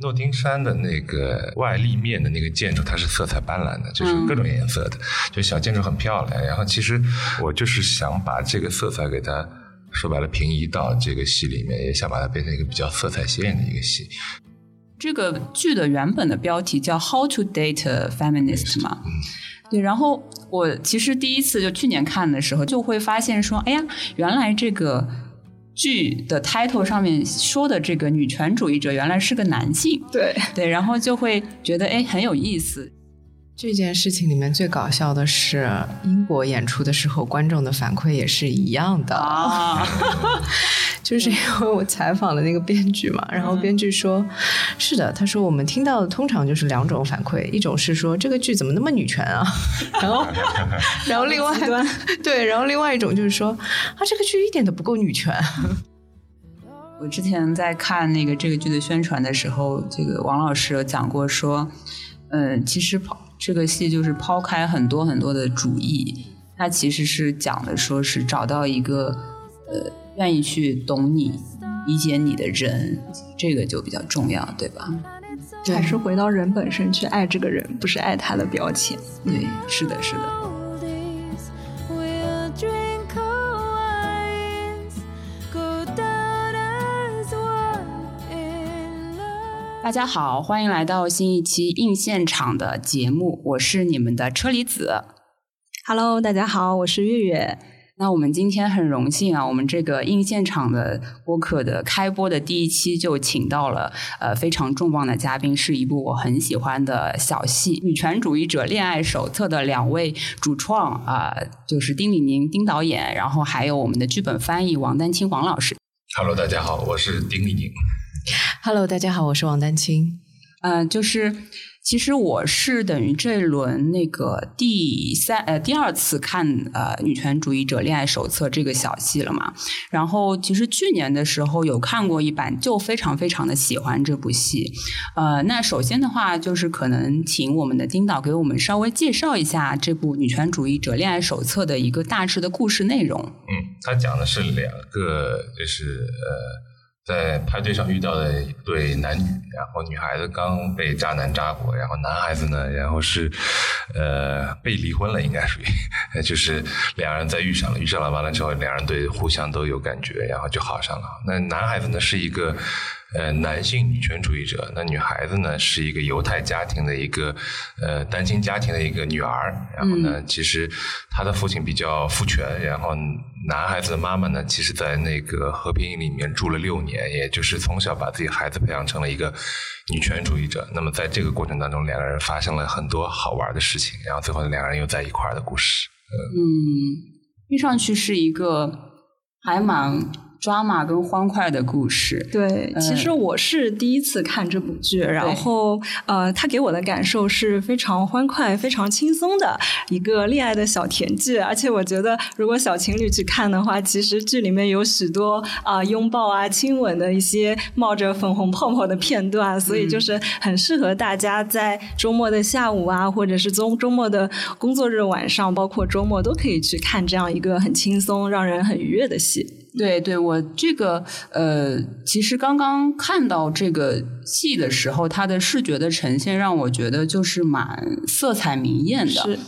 诺丁山的那个外立面的那个建筑，它是色彩斑斓的，就是各种颜色的，就小建筑很漂亮。然后其实我就是想把这个色彩给它说白了平移到这个戏里面，也想把它变成一个比较色彩鲜艳的一个戏。这个剧的原本的标题叫《How to Date a Feminist》嘛，对。然后我其实第一次就去年看的时候，就会发现说，哎呀，原来这个。剧的 title 上面说的这个女权主义者原来是个男性，对对，然后就会觉得哎很有意思。这件事情里面最搞笑的是，英国演出的时候，观众的反馈也是一样的啊。就是因为我采访了那个编剧嘛，然后编剧说：“是的，他说我们听到的通常就是两种反馈，一种是说这个剧怎么那么女权啊，然后 然后另外对，然后另外一种就是说啊这个剧一点都不够女权。”我之前在看那个这个剧的宣传的时候，这个王老师有讲过说，嗯，其实跑。这个戏就是抛开很多很多的主义，它其实是讲的，说是找到一个呃愿意去懂你、理解你的人，这个就比较重要，对吧？还是回到人本身去爱这个人，不是爱他的标签。对，是的，是的。大家好，欢迎来到新一期硬现场的节目，我是你们的车厘子。Hello，大家好，我是月月。那我们今天很荣幸啊，我们这个硬现场的播客的开播的第一期就请到了呃非常重磅的嘉宾，是一部我很喜欢的小戏《女权主义者恋爱手册》的两位主创啊，就是丁李宁丁导演，然后还有我们的剧本翻译王丹青王老师。Hello，大家好，我是丁李宁。Hello，大家好，我是王丹青。嗯，就是其实我是等于这一轮那个第三呃第二次看呃女权主义者恋爱手册这个小戏了嘛。然后其实去年的时候有看过一版，就非常非常的喜欢这部戏。呃，那首先的话就是可能请我们的丁导给我们稍微介绍一下这部女权主义者恋爱手册的一个大致的故事内容。嗯，它讲的是两个就是呃。在派对上遇到的一对男女，然后女孩子刚被渣男渣过，然后男孩子呢，然后是呃被离婚了，应该属于，就是两人在遇上了，遇上了完了之后，两人对互相都有感觉，然后就好上了。那男孩子呢是一个。呃，男性女权主义者，那女孩子呢是一个犹太家庭的一个呃单亲家庭的一个女儿，然后呢，其实她的父亲比较父权，然后男孩子的妈妈呢，其实在那个和平营里面住了六年，也就是从小把自己孩子培养成了一个女权主义者。那么在这个过程当中，两个人发生了很多好玩的事情，然后最后两个人又在一块儿的故事。嗯，听上去是一个还蛮。抓马跟欢快的故事，对，其实我是第一次看这部剧，然后呃，他给我的感受是非常欢快、非常轻松的一个恋爱的小甜剧，而且我觉得如果小情侣去看的话，其实剧里面有许多啊拥抱啊、亲吻的一些冒着粉红泡泡的片段，所以就是很适合大家在周末的下午啊，或者是周周末的工作日晚上，包括周末都可以去看这样一个很轻松、让人很愉悦的戏。对对，我这个呃，其实刚刚看到这个戏的时候，它的视觉的呈现让我觉得就是蛮色彩明艳的。是，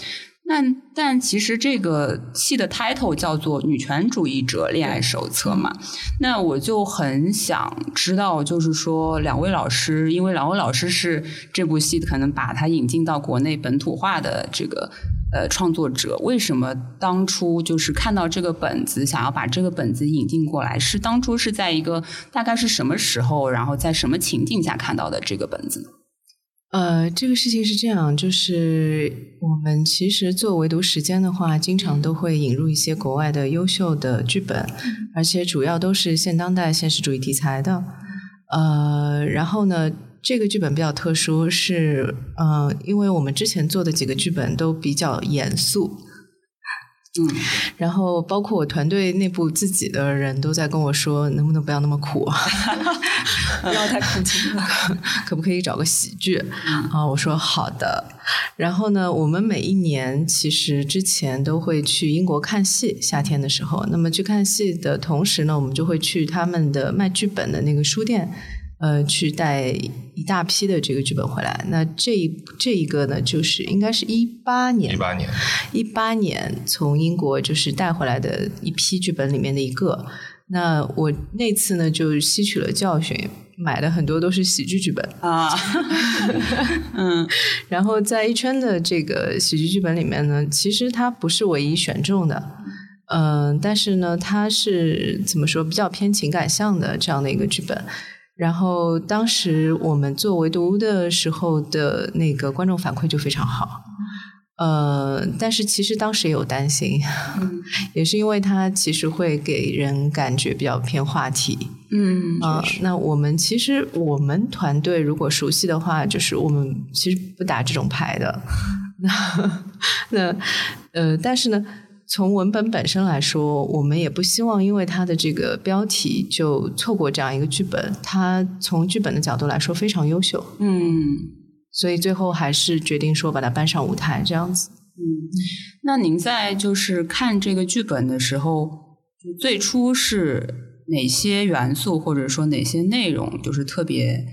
那但其实这个戏的 title 叫做《女权主义者恋爱手册》嘛，那我就很想知道，就是说两位老师，因为两位老师是这部戏可能把它引进到国内本土化的这个。呃，创作者为什么当初就是看到这个本子，想要把这个本子引进过来？是当初是在一个大概是什么时候，然后在什么情境下看到的这个本子呢？呃，这个事情是这样，就是我们其实做唯独时间的话，经常都会引入一些国外的优秀的剧本，而且主要都是现当代现实主义题材的。呃，然后呢？这个剧本比较特殊，是呃，因为我们之前做的几个剧本都比较严肃，嗯，然后包括我团队内部自己的人都在跟我说，能不能不要那么苦，不要太苦情了，可不可以找个喜剧？啊，我说好的。然后呢，我们每一年其实之前都会去英国看戏，夏天的时候，那么去看戏的同时呢，我们就会去他们的卖剧本的那个书店。呃，去带一大批的这个剧本回来。那这一这一个呢，就是应该是一八年，一八年，一八年从英国就是带回来的一批剧本里面的一个。那我那次呢，就吸取了教训，买的很多都是喜剧剧本啊。嗯，然后在一圈的这个喜剧剧本里面呢，其实它不是唯一选中的。嗯，但是呢，它是怎么说比较偏情感向的这样的一个剧本。然后当时我们做围读的时候的那个观众反馈就非常好，呃，但是其实当时也有担心，也是因为它其实会给人感觉比较偏话题，嗯。啊，那我们其实我们团队如果熟悉的话，就是我们其实不打这种牌的，那那呃，但是呢。从文本本身来说，我们也不希望因为它的这个标题就错过这样一个剧本。它从剧本的角度来说非常优秀，嗯，所以最后还是决定说把它搬上舞台这样子。嗯，那您在就是看这个剧本的时候，最初是哪些元素或者说哪些内容就是特别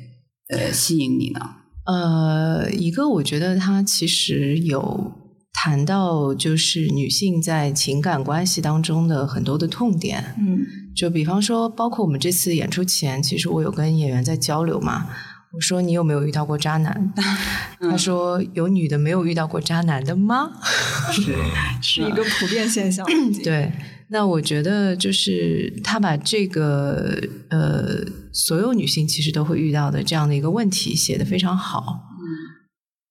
呃吸引你呢？呃，一个我觉得它其实有。谈到就是女性在情感关系当中的很多的痛点，嗯，就比方说，包括我们这次演出前，其实我有跟演员在交流嘛。我说你有没有遇到过渣男？他说有女的没有遇到过渣男的吗？是 是一个普遍现象。对，那我觉得就是他把这个呃所有女性其实都会遇到的这样的一个问题写得非常好。嗯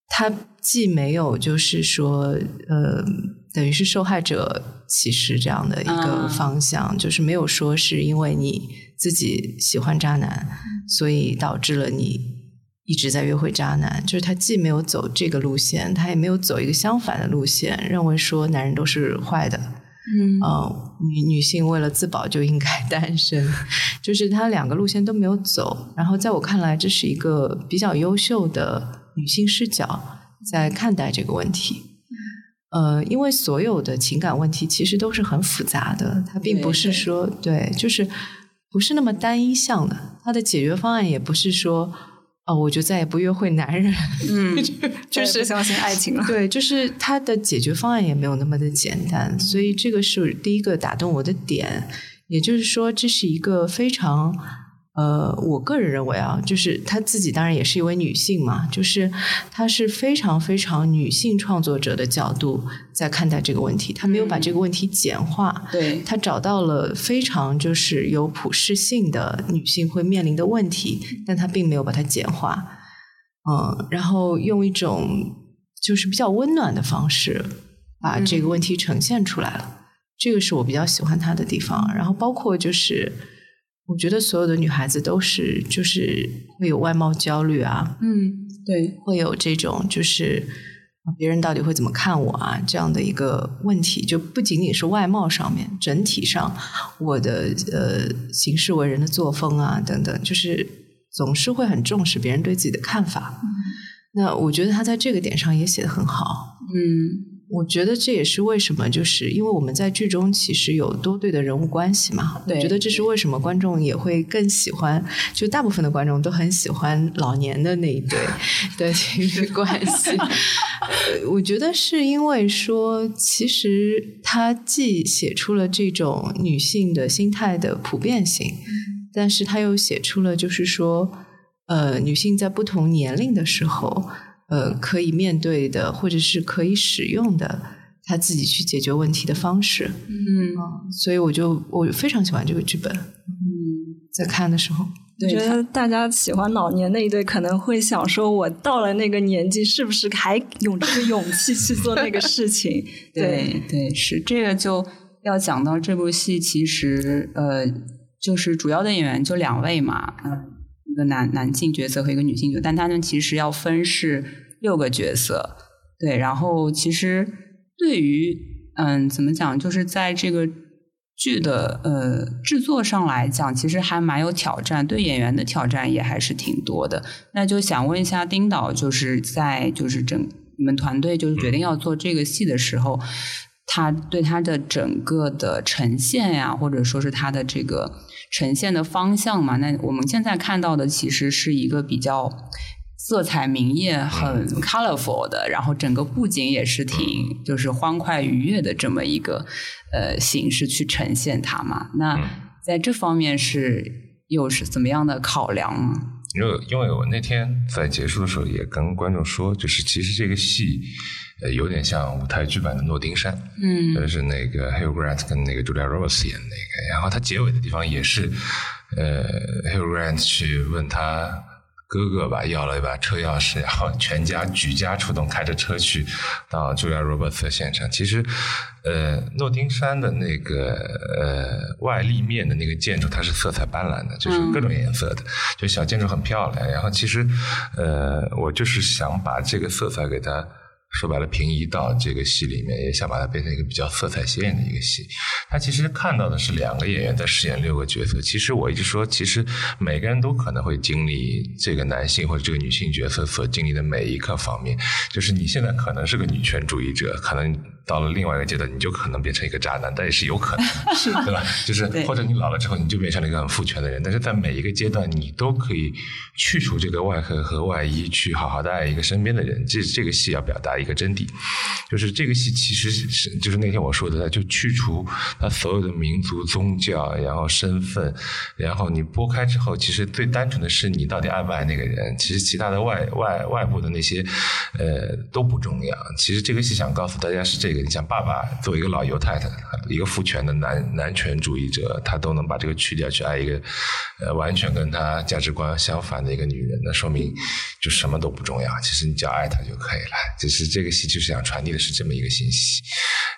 他既没有就是说，呃，等于是受害者歧视这样的一个方向，就是没有说是因为你自己喜欢渣男，所以导致了你一直在约会渣男。就是他既没有走这个路线，他也没有走一个相反的路线，认为说男人都是坏的。嗯，女女性为了自保就应该 单身，就是他两个路线都没有走。然后在我看来，这是一个比较优秀的。女性视角在看待这个问题，呃，因为所有的情感问题其实都是很复杂的，它并不是说对，就是不是那么单一项的。它的解决方案也不是说哦，我就再也不约会男人，嗯，就是相信爱情了。对，就是它的解决方案也没有那么的简单。所以这个是第一个打动我的点，也就是说，这是一个非常。呃，我个人认为啊，就是她自己当然也是一位女性嘛，就是她是非常非常女性创作者的角度在看待这个问题，她没有把这个问题简化，对，她找到了非常就是有普适性的女性会面临的问题，但她并没有把它简化，嗯，然后用一种就是比较温暖的方式把这个问题呈现出来了，这个是我比较喜欢她的地方，然后包括就是。我觉得所有的女孩子都是，就是会有外貌焦虑啊，嗯，对，会有这种就是别人到底会怎么看我啊这样的一个问题，就不仅仅是外貌上面，整体上我的呃行事为人的作风啊等等，就是总是会很重视别人对自己的看法。那我觉得他在这个点上也写得很好，嗯。我觉得这也是为什么，就是因为我们在剧中其实有多对的人物关系嘛。我觉得这是为什么观众也会更喜欢，就大部分的观众都很喜欢老年的那一对的情侣关系。我觉得是因为说，其实他既写出了这种女性的心态的普遍性，但是他又写出了就是说，呃，女性在不同年龄的时候。呃，可以面对的，或者是可以使用的，他自己去解决问题的方式。嗯，所以我就我非常喜欢这个剧本。嗯，在看的时候，我觉得大家喜欢老年那一对，可能会想说，我到了那个年纪，是不是还有这个勇气去做那个事情？对对，是这个就要讲到这部戏，其实呃，就是主要的演员就两位嘛，嗯。一个男男性角色和一个女性角色，但他们其实要分是六个角色，对。然后其实对于嗯，怎么讲，就是在这个剧的呃制作上来讲，其实还蛮有挑战，对演员的挑战也还是挺多的。那就想问一下丁导，就是在就是整你们团队就是决定要做这个戏的时候，他对他的整个的呈现呀，或者说是他的这个呈现的方向嘛。那我们现在看到的其实是一个比较色彩明艳、很 colorful 的，然后整个布景也是挺就是欢快愉悦的这么一个呃形式去呈现它嘛。那在这方面是又是怎么样的考量吗？因为因为我那天在结束的时候也跟观众说，就是其实这个戏。呃，有点像舞台剧版的《诺丁山》，嗯，就是那个 Hugh Grant 跟那个 Julia Roberts 演那个，然后他结尾的地方也是，呃，Hugh Grant 去问他哥哥吧，要了一把车钥匙，然后全家举家出动，开着车去到 Julia Roberts 的现场。其实，呃，诺丁山的那个呃外立面的那个建筑，它是色彩斑斓的，就是各种颜色的，就小建筑很漂亮。然后其实，呃，我就是想把这个色彩给它。说白了，平移到这个戏里面，也想把它变成一个比较色彩鲜艳的一个戏。他其实看到的是两个演员在饰演六个角色。其实我一直说，其实每个人都可能会经历这个男性或者这个女性角色所经历的每一个方面。就是你现在可能是个女权主义者，可能。到了另外一个阶段，你就可能变成一个渣男，但也是有可能，是对吧？就是或者你老了之后，你就变成了一个很父权的人。但是在每一个阶段，你都可以去除这个外壳和外衣，去好好的爱一个身边的人。这这个戏要表达一个真谛，就是这个戏其实是就是那天我说的，就去除他所有的民族、宗教，然后身份，然后你拨开之后，其实最单纯的是你到底爱不爱那个人。其实其他的外外外部的那些呃都不重要。其实这个戏想告诉大家是这个。你像爸爸作为一个老犹太太，一个父权的男男权主义者，他都能把这个去掉，去爱一个呃完全跟他价值观相反的一个女人，那说明就什么都不重要。其实你只要爱她就可以了。其实这个戏就是想传递的是这么一个信息。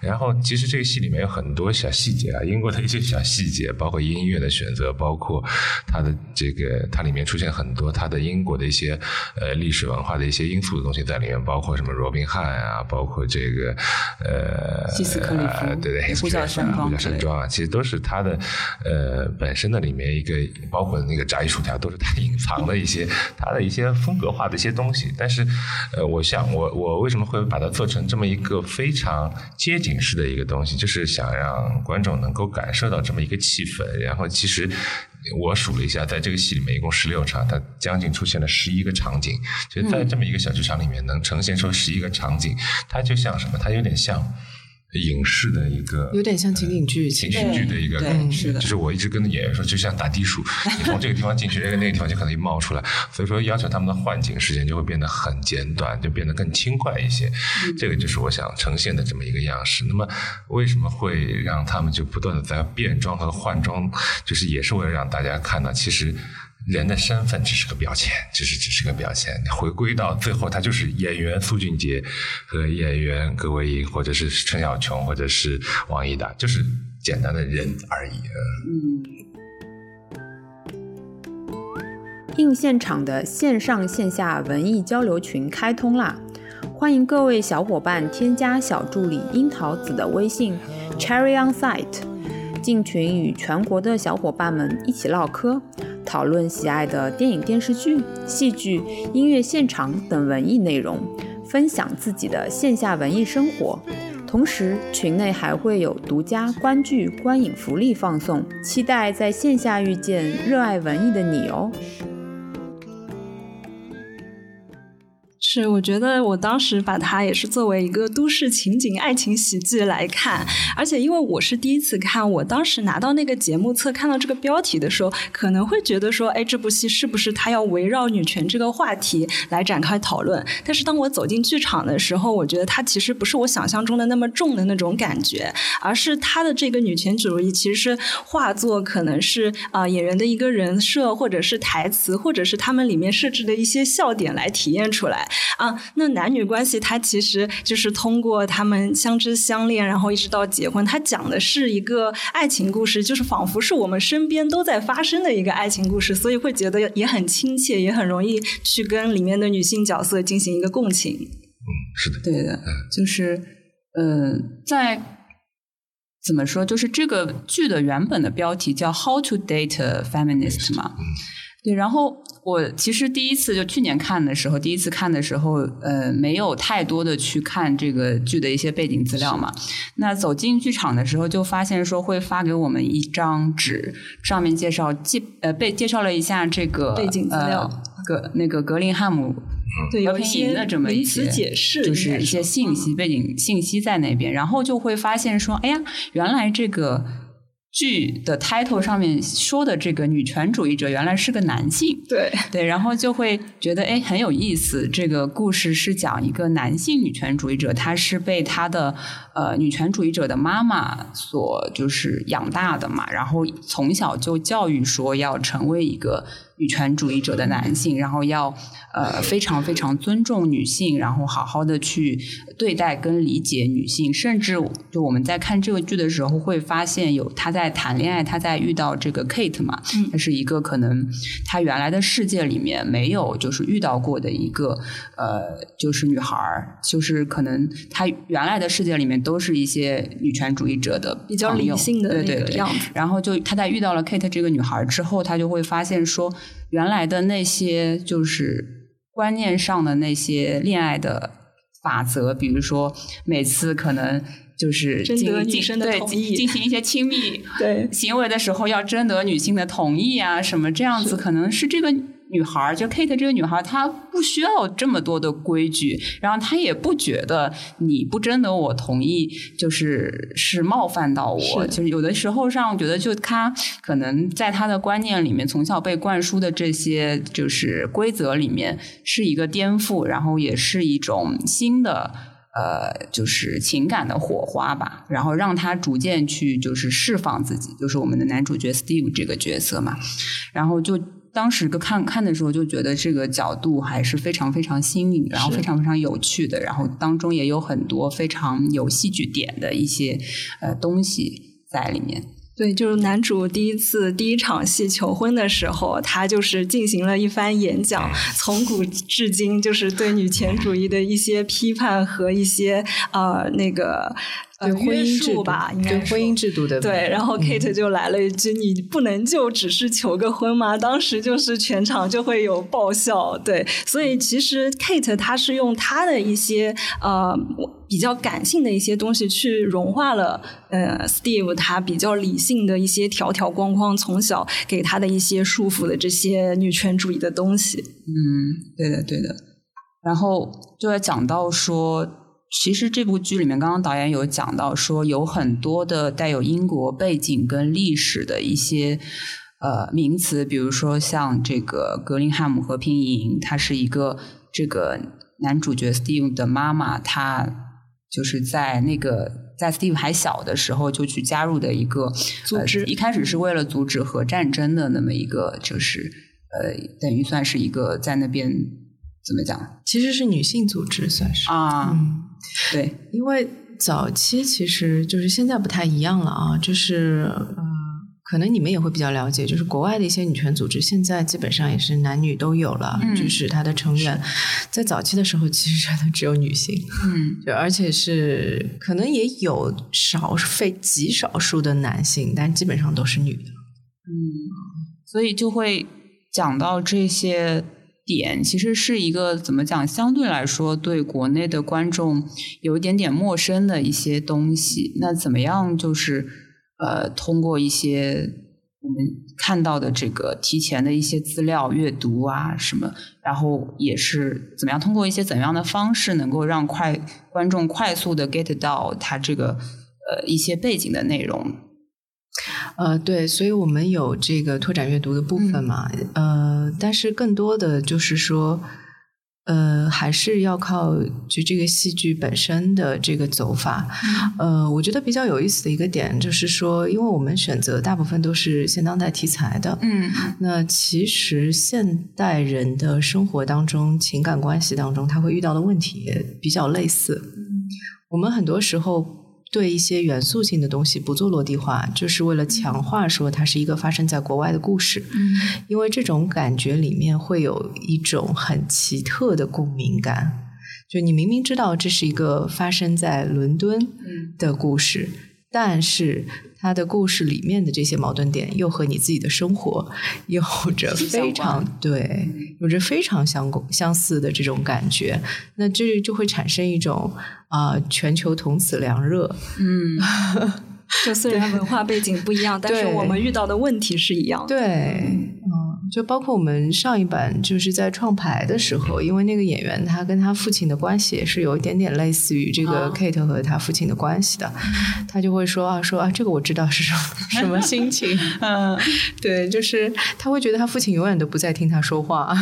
然后其实这个戏里面有很多小细节啊，英国的一些小细节，包括音乐的选择，包括它的这个它里面出现很多它的英国的一些呃历史文化的一些因素的东西在里面，包括什么罗宾汉啊，包括这个。希斯克里夫，对对，呼叫山庄，呼叫山庄啊，其实都是他的呃本身的里面一个，包括那个炸鱼薯条，都是他 隐藏的一些他的一些风格化的一些东西。但是，呃，我想我我为什么会把它做成这么一个非常街景式的一个东西，就是想让观众能够感受到这么一个气氛。然后，其实。我数了一下，在这个戏里面一共十六场，它将近出现了十一个场景。就在这么一个小剧场里面，能呈现出十一个场景，它就像什么？它有点像。影视的一个有点像情景剧，情景剧的一个，是的，就是我一直跟演员说，就像打地鼠，你从这个地方进去，那个那个地方就可能一冒出来，所以说要求他们的换景时间就会变得很简短，就变得更轻快一些。这个就是我想呈现的这么一个样式。那么为什么会让他们就不断的在变装和换装？就是也是为了让大家看到，其实。人的身份只是个标签，只是只是个标签。回归到最后，他就是演员苏俊杰和演员葛薇英，或者是陈小琼，或者是王一达，就是简单的人而已。嗯。映现场的线上线下文艺交流群开通啦！欢迎各位小伙伴添加小助理樱桃子的微信 Cherry on Site，进群与全国的小伙伴们一起唠嗑。讨论喜爱的电影、电视剧、戏剧、音乐现场等文艺内容，分享自己的线下文艺生活。同时，群内还会有独家观剧、观影福利放送，期待在线下遇见热爱文艺的你哦。是，我觉得我当时把它也是作为一个都市情景爱情喜剧来看，而且因为我是第一次看，我当时拿到那个节目册看到这个标题的时候，可能会觉得说，哎，这部戏是不是它要围绕女权这个话题来展开讨论？但是当我走进剧场的时候，我觉得它其实不是我想象中的那么重的那种感觉，而是它的这个女权主义其实是化作可能是啊演员的一个人设，或者是台词，或者是他们里面设置的一些笑点来体验出来。啊，那男女关系，它其实就是通过他们相知相恋，然后一直到结婚，它讲的是一个爱情故事，就是仿佛是我们身边都在发生的一个爱情故事，所以会觉得也很亲切，也很容易去跟里面的女性角色进行一个共情。嗯，是的，对的，就是呃，在怎么说，就是这个剧的原本的标题叫《How to Date a Feminist》嘛，对，然后。我其实第一次就去年看的时候，第一次看的时候，呃，没有太多的去看这个剧的一些背景资料嘛。那走进剧场的时候，就发现说会发给我们一张纸，上面介绍介呃被介绍了一下这个背景资料，格那个格林汉姆对和平营的这么一些解释，就是一些信息背景信息在那边，然后就会发现说，哎呀，原来这个。剧的 title 上面说的这个女权主义者原来是个男性，对 对，然后就会觉得哎很有意思。这个故事是讲一个男性女权主义者，他是被他的呃女权主义者的妈妈所就是养大的嘛，然后从小就教育说要成为一个。女权主义者的男性，然后要呃非常非常尊重女性，然后好好的去对待跟理解女性，甚至就我们在看这个剧的时候会发现，有他在谈恋爱，他在遇到这个 Kate 嘛，他是一个可能他原来的世界里面没有就是遇到过的一个呃就是女孩儿，就是可能他原来的世界里面都是一些女权主义者的比较理性的那个样子，然后就他在遇到了 Kate 这个女孩之后，他就会发现说。原来的那些就是观念上的那些恋爱的法则，比如说每次可能就是征得女生的同意，进行一些亲密 对行为的时候要征得女性的同意啊，什么这样子，可能是这个。女孩就 Kate 这个女孩，她不需要这么多的规矩，然后她也不觉得你不征得我同意就是是冒犯到我。就是有的时候上觉得，就她可能在她的观念里面，从小被灌输的这些就是规则里面是一个颠覆，然后也是一种新的呃，就是情感的火花吧。然后让她逐渐去就是释放自己，就是我们的男主角 Steve 这个角色嘛，然后就。当时个看看的时候，就觉得这个角度还是非常非常新颖，然后非常非常有趣的，然后当中也有很多非常有戏剧点的一些呃东西在里面。对，就是男主第一次第一场戏求婚的时候，他就是进行了一番演讲，从古至今就是对女权主义的一些批判和一些呃那个。对婚姻制度吧，应该对婚姻制度的对。然后 Kate 就来了一句：“你不能就只是求个婚吗？”当时就是全场就会有爆笑。对，所以其实 Kate 她是用她的一些呃比较感性的一些东西去融化了呃 Steve 他比较理性的一些条条框框，从小给他的一些束缚的这些女权主义的东西。嗯，对的，对的。然后就在讲到说。其实这部剧里面，刚刚导演有讲到说，有很多的带有英国背景跟历史的一些呃名词，比如说像这个格林汉姆和平营，它是一个这个男主角 Steve 的妈妈，她就是在那个在 Steve 还小的时候就去加入的一个组织，一开始是为了阻止核战争的那么一个，就是呃，等于算是一个在那边怎么讲？其实是女性组织，算是啊。对，因为早期其实就是现在不太一样了啊，就是呃，可能你们也会比较了解，就是国外的一些女权组织，现在基本上也是男女都有了，就是它的成员，在早期的时候其实真的只有女性，嗯，就而且是可能也有少非极少数的男性，但基本上都是女的，嗯，所以就会讲到这些。点其实是一个怎么讲？相对来说，对国内的观众有一点点陌生的一些东西。那怎么样？就是呃，通过一些我们看到的这个提前的一些资料阅读啊什么，然后也是怎么样通过一些怎样的方式，能够让快观众快速的 get 到它这个呃一些背景的内容。呃，对，所以我们有这个拓展阅读的部分嘛，呃，但是更多的就是说，呃，还是要靠就这个戏剧本身的这个走法。呃，我觉得比较有意思的一个点就是说，因为我们选择大部分都是现当代题材的，嗯，那其实现代人的生活当中、情感关系当中，他会遇到的问题也比较类似。我们很多时候。对一些元素性的东西不做落地化，就是为了强化说它是一个发生在国外的故事。嗯，因为这种感觉里面会有一种很奇特的共鸣感。就你明明知道这是一个发生在伦敦的故事，但是他的故事里面的这些矛盾点又和你自己的生活 有着非常对，有着非常相相似的这种感觉，那这就会产生一种啊，全球同此凉热，嗯，就 虽然文化背景不一样，但是我们遇到的问题是一样的，对，嗯。就包括我们上一版就是在创牌的时候，因为那个演员他跟他父亲的关系也是有一点点类似于这个 Kate 和他父亲的关系的，他就会说啊说啊这个我知道是什么 什么心情，嗯，对，就是他会觉得他父亲永远都不在听他说话。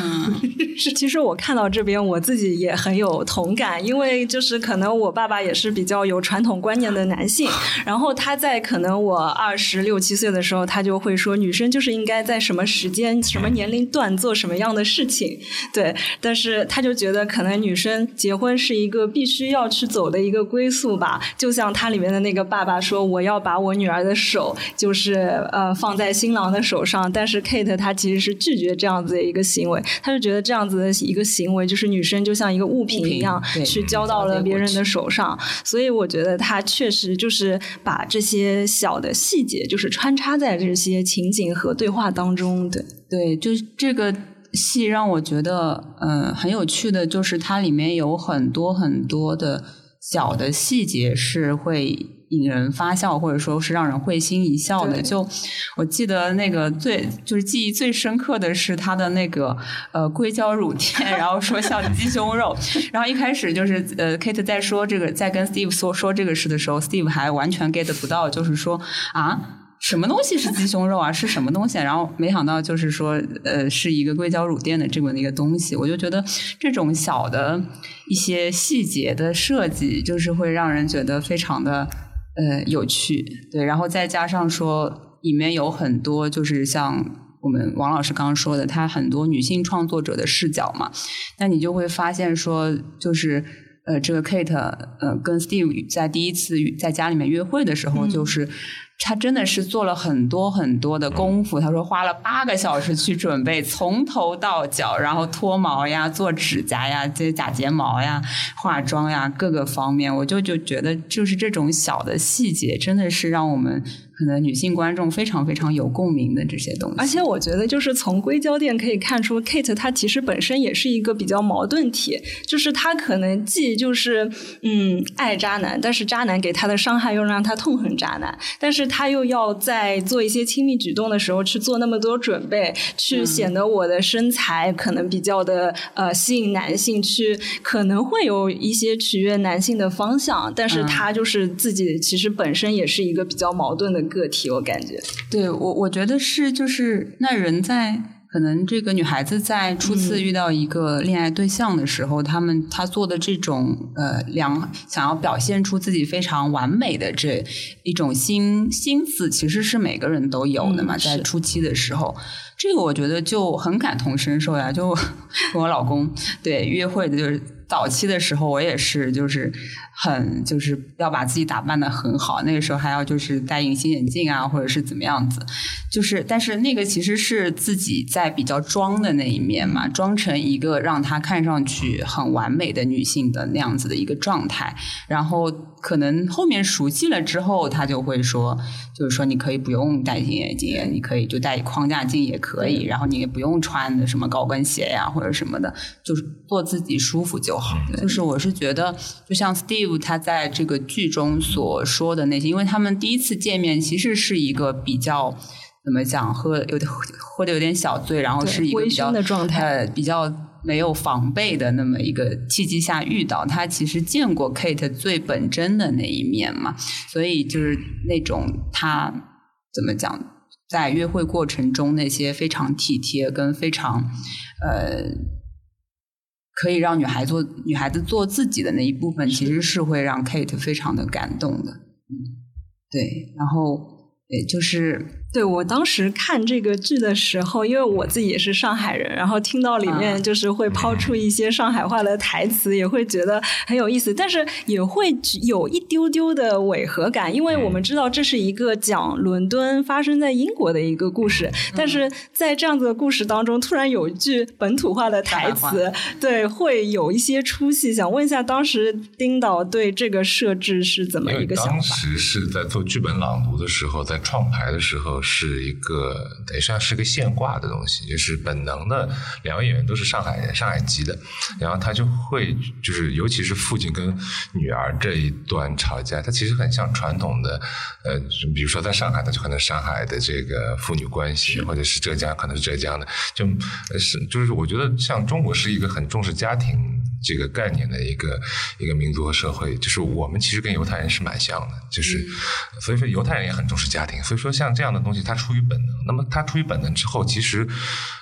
是，其实我看到这边我自己也很有同感，因为就是可能我爸爸也是比较有传统观念的男性，然后他在可能我二十六七岁的时候，他就会说女生就是应该在什么时间。什么年龄段做什么样的事情，对，但是他就觉得可能女生结婚是一个必须要去走的一个归宿吧，就像他里面的那个爸爸说，我要把我女儿的手就是呃放在新郎的手上，但是 Kate 她其实是拒绝这样子的一个行为，他就觉得这样子的一个行为就是女生就像一个物品一样去交到了别人的手上，所以我觉得他确实就是把这些小的细节就是穿插在这些情景和对话当中，对。对，就是这个戏让我觉得，嗯，很有趣的，就是它里面有很多很多的小的细节是会引人发笑，或者说是让人会心一笑的。就我记得那个最就是记忆最深刻的是他的那个呃硅胶乳 垫，然后说像鸡胸肉，然后一开始就是呃 Kate 在说这个，在跟 Steve 说说这个事的时候，Steve 还完全 get 不到，就是说啊。什么东西是鸡胸肉啊？是什么东西？然后没想到就是说，呃，是一个硅胶乳垫的这么一个东西。我就觉得这种小的一些细节的设计，就是会让人觉得非常的呃有趣。对，然后再加上说里面有很多就是像我们王老师刚刚说的，他很多女性创作者的视角嘛，那你就会发现说，就是呃，这个 Kate 呃跟 Steve 在第一次在家里面约会的时候，就是。他真的是做了很多很多的功夫。他说花了八个小时去准备，从头到脚，然后脱毛呀、做指甲呀、这些假睫毛呀、化妆呀，各个方面，我就就觉得，就是这种小的细节，真的是让我们。可能女性观众非常非常有共鸣的这些东西，而且我觉得就是从硅胶店可以看出，Kate 她其实本身也是一个比较矛盾体，就是她可能既就是嗯爱渣男，但是渣男给她的伤害又让她痛恨渣男，但是她又要在做一些亲密举动的时候去做那么多准备，去显得我的身材可能比较的呃吸引男性，去可能会有一些取悦男性的方向，但是他就是自己其实本身也是一个比较矛盾的。个体，我感觉，对我，我觉得是，就是那人在可能这个女孩子在初次遇到一个恋爱对象的时候，他们她做的这种呃良想要表现出自己非常完美的这一种心心思，其实是每个人都有的嘛，在初期的时候，这个我觉得就很感同身受呀，就 跟我老公对约会的就是。早期的时候，我也是，就是很就是要把自己打扮的很好。那个时候还要就是戴隐形眼镜啊，或者是怎么样子。就是，但是那个其实是自己在比较装的那一面嘛，装成一个让她看上去很完美的女性的那样子的一个状态。然后可能后面熟悉了之后，他就会说，就是说你可以不用戴隐形眼镜，你可以就戴框架镜也可以。然后你也不用穿什么高跟鞋呀或者什么的，就是做自己舒服就。就是我是觉得，就像 Steve 他在这个剧中所说的那些，因为他们第一次见面其实是一个比较怎么讲，喝有点喝的有点小醉，然后是一个比较的状态，比较没有防备的那么一个契机下遇到他，其实见过 Kate 最本真的那一面嘛，所以就是那种他怎么讲，在约会过程中那些非常体贴跟非常呃。可以让女孩做女孩子做自己的那一部分，其实是会让 Kate 非常的感动的。嗯，对。然后，也就是对我当时看这个剧的时候，因为我自己也是上海人，然后听到里面就是会抛出一些上海话的台词，也会觉得很有意思，但是也会有一丢丢的违和感，因为我们知道这是一个讲伦敦发生在英国的一个故事，但是在这样子的故事当中，突然有一句本土化的台词，对，会有一些出戏。想问一下，当时丁导对这个设置是怎么一个想法？当时是在做剧本朗读的时候，在创排的时候。是一个等于像是个现挂的东西，就是本能的两位演员都是上海人，上海籍的，然后他就会就是尤其是父亲跟女儿这一段吵架，他其实很像传统的呃，比如说在上海，的就可能上海的这个父女关系，或者是浙江可能是浙江的，就是就是我觉得像中国是一个很重视家庭这个概念的一个一个民族和社会，就是我们其实跟犹太人是蛮像的，就是所以说犹太人也很重视家庭，所以说像这样的。东西它出于本能，那么它出于本能之后，其实，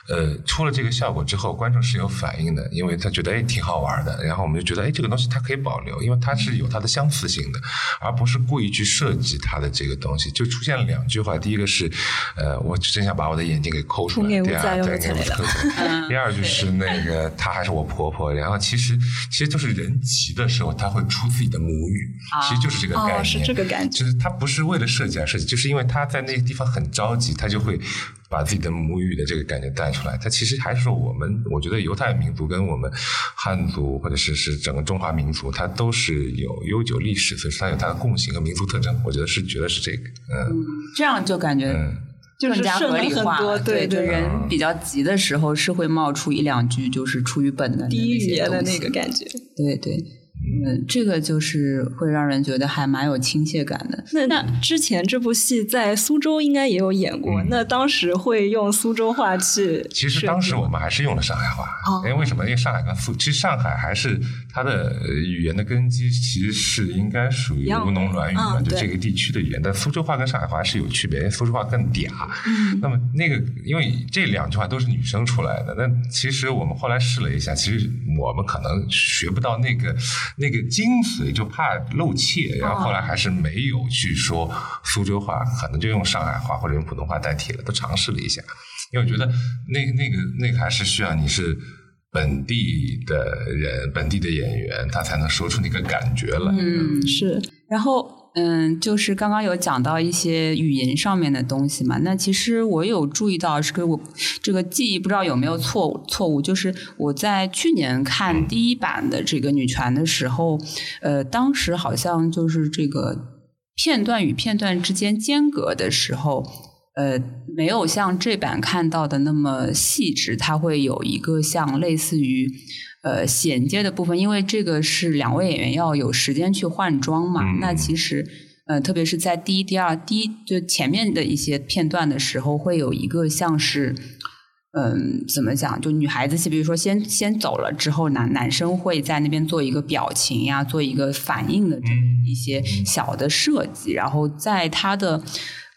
呃，出了这个效果之后，观众是有反应的，因为他觉得哎挺好玩的，然后我们就觉得哎这个东西它可以保留，因为它是有它的相似性的，而不是故意去设计它的这个东西。就出现了两句话，第一个是，呃，我真想把我的眼睛给抠出来，第二对，给我抠出来，第二就是那个她还是我婆婆，然后其实其实就是人急的时候，他会出自己的母语，其实就是这个概念，是这个感觉，就是他不是为了设计而设计，就是因为他在那个地方。很着急，他就会把自己的母语的这个感觉带出来。他其实还是说，我们我觉得犹太民族跟我们汉族或者是是整个中华民族，它都是有悠久历史，所以它有它的共性和民族特征。我觉得是觉得是这个，嗯，这样就感觉更加合理化。对对，人比较急的时候是会冒出一两句，就是出于本能第一语言的那个感觉。对对。嗯，这个就是会让人觉得还蛮有亲切感的。那那之前这部戏在苏州应该也有演过，那当时会用苏州话去？其实当时我们还是用了上海话，因为为什么？因为上海跟苏，其实上海还是它的语言的根基，其实是应该属于吴侬软语嘛，就这个地区的语言。但苏州话跟上海话是有区别，因为苏州话更嗲。那么那个，因为这两句话都是女生出来的，那其实我们后来试了一下，其实我们可能学不到那个。那个精髓就怕露怯，然后后来还是没有去说苏州话，可能就用上海话或者用普通话代替了，都尝试了一下，因为我觉得那那个那个还是需要你是本地的人、本地的演员，他才能说出那个感觉来。嗯，是，然后。嗯，就是刚刚有讲到一些语言上面的东西嘛。那其实我有注意到，是给我这个记忆不知道有没有错误错误。就是我在去年看第一版的这个女权的时候，呃，当时好像就是这个片段与片段之间间隔的时候，呃，没有像这版看到的那么细致，它会有一个像类似于。呃，衔接的部分，因为这个是两位演员要有时间去换装嘛。那其实，呃，特别是在第一、第二、第一就前面的一些片段的时候，会有一个像是，嗯，怎么讲？就女孩子戏，比如说先先走了之后，男男生会在那边做一个表情呀，做一个反应的这一些小的设计，然后在他的。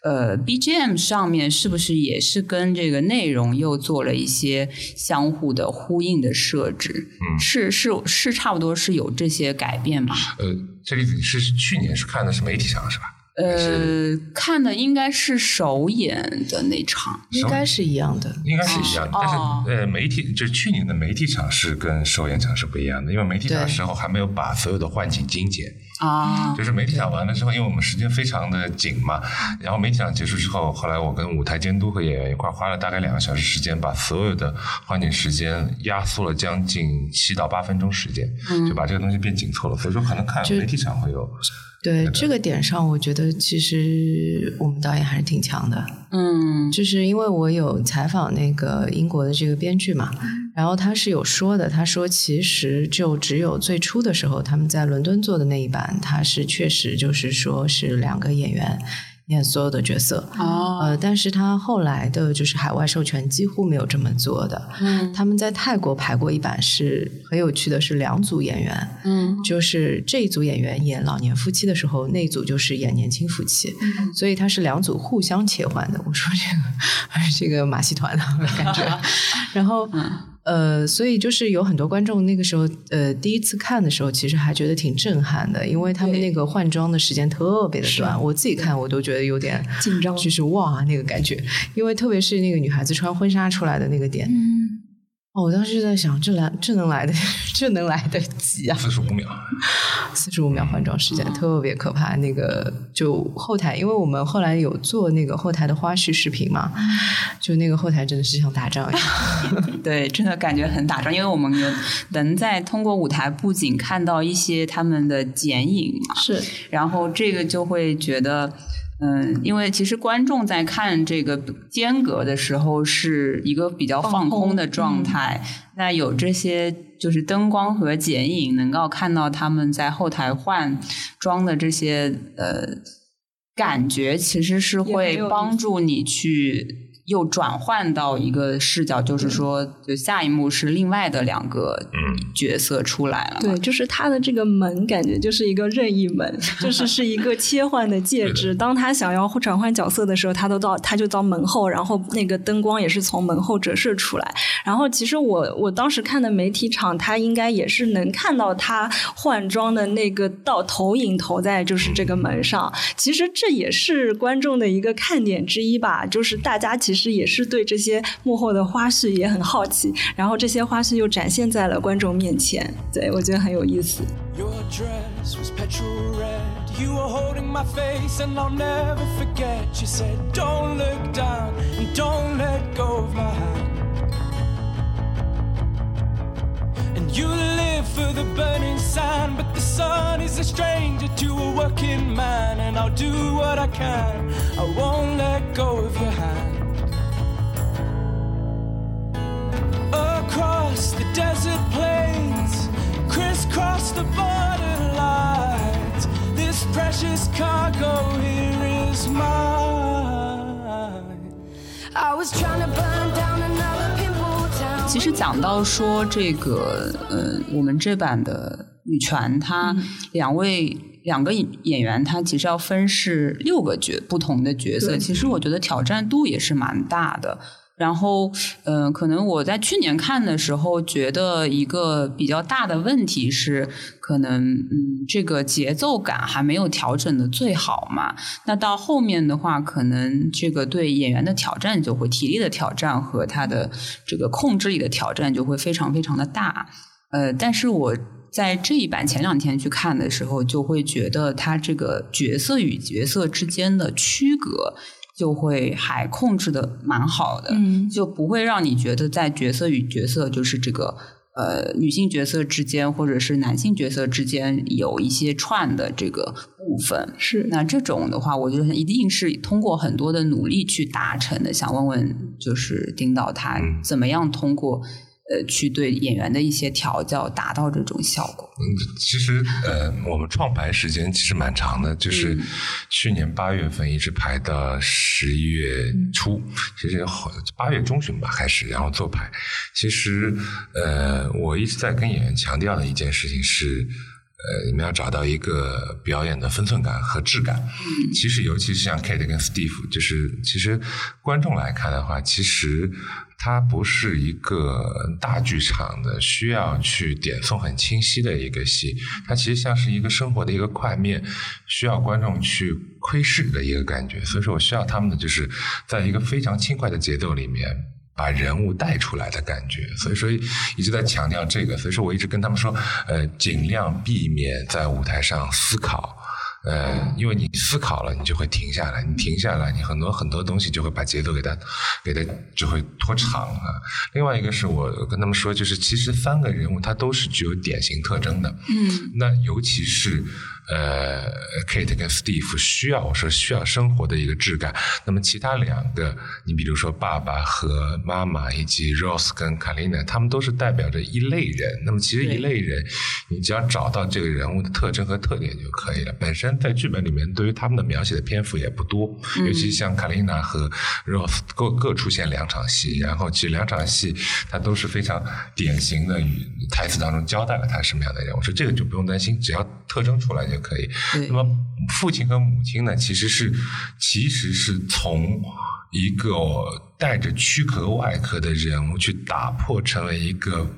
呃，BGM 上面是不是也是跟这个内容又做了一些相互的呼应的设置？嗯，是是是，差不多是有这些改变吗？呃，这里是去年是看的是媒体场是吧？呃，看的应该是首演的那场，应该是一样的，应该是一样的。但是呃，媒体就是去年的媒体场是跟首演场是不一样的，因为媒体场的时候还没有把所有的幻景精简。啊，就是媒体场完了之后，因为我们时间非常的紧嘛，然后媒体场结束之后，后来我跟舞台监督和演员一块花了大概两个小时时间，把所有的换景时间压缩了将近七到八分钟时间，就把这个东西变紧凑了。所以说，可能看媒体场会有。对这个点上，我觉得其实我们导演还是挺强的。嗯，就是因为我有采访那个英国的这个编剧嘛，然后他是有说的，他说其实就只有最初的时候，他们在伦敦做的那一版，他是确实就是说是两个演员。演所有的角色，呃，但是他后来的就是海外授权几乎没有这么做的。嗯，他们在泰国排过一版，是很有趣的，是两组演员，嗯，就是这一组演员演老年夫妻的时候，那组就是演年轻夫妻，所以他是两组互相切换的。我说这个 还是这个马戏团的感觉，然后。呃，所以就是有很多观众那个时候，呃，第一次看的时候，其实还觉得挺震撼的，因为他们那个换装的时间特别的短，我自己看我都觉得有点紧张，就是哇那个感觉，因为特别是那个女孩子穿婚纱出来的那个点。我当时就在想，这来这能来的，这能来得及啊？四十五秒，四十五秒换装时间特别可怕。那个就后台，因为我们后来有做那个后台的花絮视频嘛，就那个后台真的是像打仗一样，对，真的感觉很打仗。因为我们有能在通过舞台布景看到一些他们的剪影嘛，是，然后这个就会觉得。嗯，因为其实观众在看这个间隔的时候是一个比较放空的状态，那有这些就是灯光和剪影，能够看到他们在后台换装的这些呃感觉，其实是会帮助你去。又转换到一个视角，就是说，就下一幕是另外的两个角色出来了。对，就是他的这个门，感觉就是一个任意门，就是是一个切换的介质。当他想要转换角色的时候，他都到，他就到门后，然后那个灯光也是从门后折射出来。然后，其实我我当时看的媒体场，他应该也是能看到他换装的那个到投影投在就是这个门上。其实这也是观众的一个看点之一吧，就是大家其实。是也是对这些幕后的花絮也很好奇，然后这些花絮又展现在了观众面前，对我觉得很有意思。Across the desert plains, crisscross the border lines. This precious cargo here is mine. I was trying to burn down another pinball town. 其实讲到说这个，呃，我们这版的女权，她两位两个演员，她其实要分饰六个角不同的角色。其实我觉得挑战度也是蛮大的。然后，嗯，可能我在去年看的时候，觉得一个比较大的问题是，可能，嗯，这个节奏感还没有调整的最好嘛。那到后面的话，可能这个对演员的挑战就会体力的挑战和他的这个控制力的挑战就会非常非常的大。呃，但是我在这一版前两天去看的时候，就会觉得他这个角色与角色之间的区隔。就会还控制的蛮好的，就不会让你觉得在角色与角色，就是这个呃女性角色之间或者是男性角色之间有一些串的这个部分。是那这种的话，我觉得一定是通过很多的努力去达成的。想问问，就是丁导他怎么样通过？呃，去对演员的一些调教，达到这种效果。嗯，其实呃，我们创排时间其实蛮长的，就是去年八月份一直排到十一月初，其实八月中旬吧开始，然后做排。其实呃，我一直在跟演员强调的一件事情是。呃，你们要找到一个表演的分寸感和质感。嗯，其实尤其是像 Kate 跟 Steve，就是其实观众来看的话，其实它不是一个大剧场的需要去点送很清晰的一个戏，它其实像是一个生活的一个块面，需要观众去窥视的一个感觉。所以说我需要他们的就是在一个非常轻快的节奏里面。把人物带出来的感觉，所以说一直在强调这个，所以说我一直跟他们说，呃，尽量避免在舞台上思考。呃，因为你思考了，你就会停下来，你停下来，你很多很多东西就会把节奏给它，给它就会拖长啊。另外一个是我跟他们说，就是其实三个人物他都是具有典型特征的，嗯，那尤其是呃，Kate 跟 Steve 需要我说需要生活的一个质感，那么其他两个，你比如说爸爸和妈妈以及 Rose 跟 Kalina，他们都是代表着一类人，那么其实一类人，你只要找到这个人物的特征和特点就可以了，本身。在剧本里面，对于他们的描写的篇幅也不多，尤其像卡琳娜和 Rose 各各出现两场戏，然后其实两场戏，它都是非常典型的与台词当中交代了他什么样的人。我说这个就不用担心，只要特征出来就可以。那么父亲和母亲呢，其实是其实是从一个带着躯壳外壳的人物去打破，成为一个。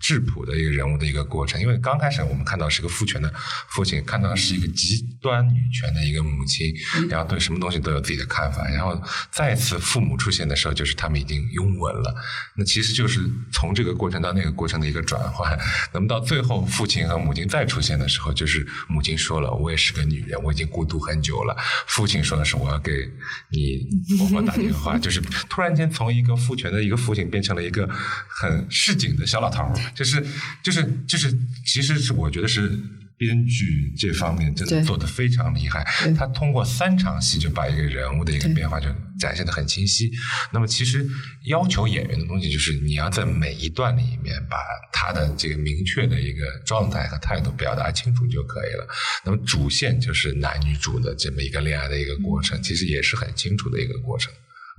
质朴的一个人物的一个过程，因为刚开始我们看到是个父权的父亲，看到是一个极端女权的一个母亲，然后对什么东西都有自己的看法，然后再次父母出现的时候，就是他们已经拥吻了。那其实就是从这个过程到那个过程的一个转换。那么到最后，父亲和母亲再出现的时候，就是母亲说了：“我也是个女人，我已经孤独很久了。”父亲说的是：“我要给你婆婆打电话。”就是突然间从一个父权的一个父亲变成了一个很市井的小老头儿。就是就是就是，其实是我觉得是编剧这方面真的做的非常厉害。他通过三场戏就把一个人物的一个变化就展现的很清晰。那么其实要求演员的东西就是你要在每一段里面把他的这个明确的一个状态和态度表达清楚就可以了。那么主线就是男女主的这么一个恋爱的一个过程，其实也是很清楚的一个过程。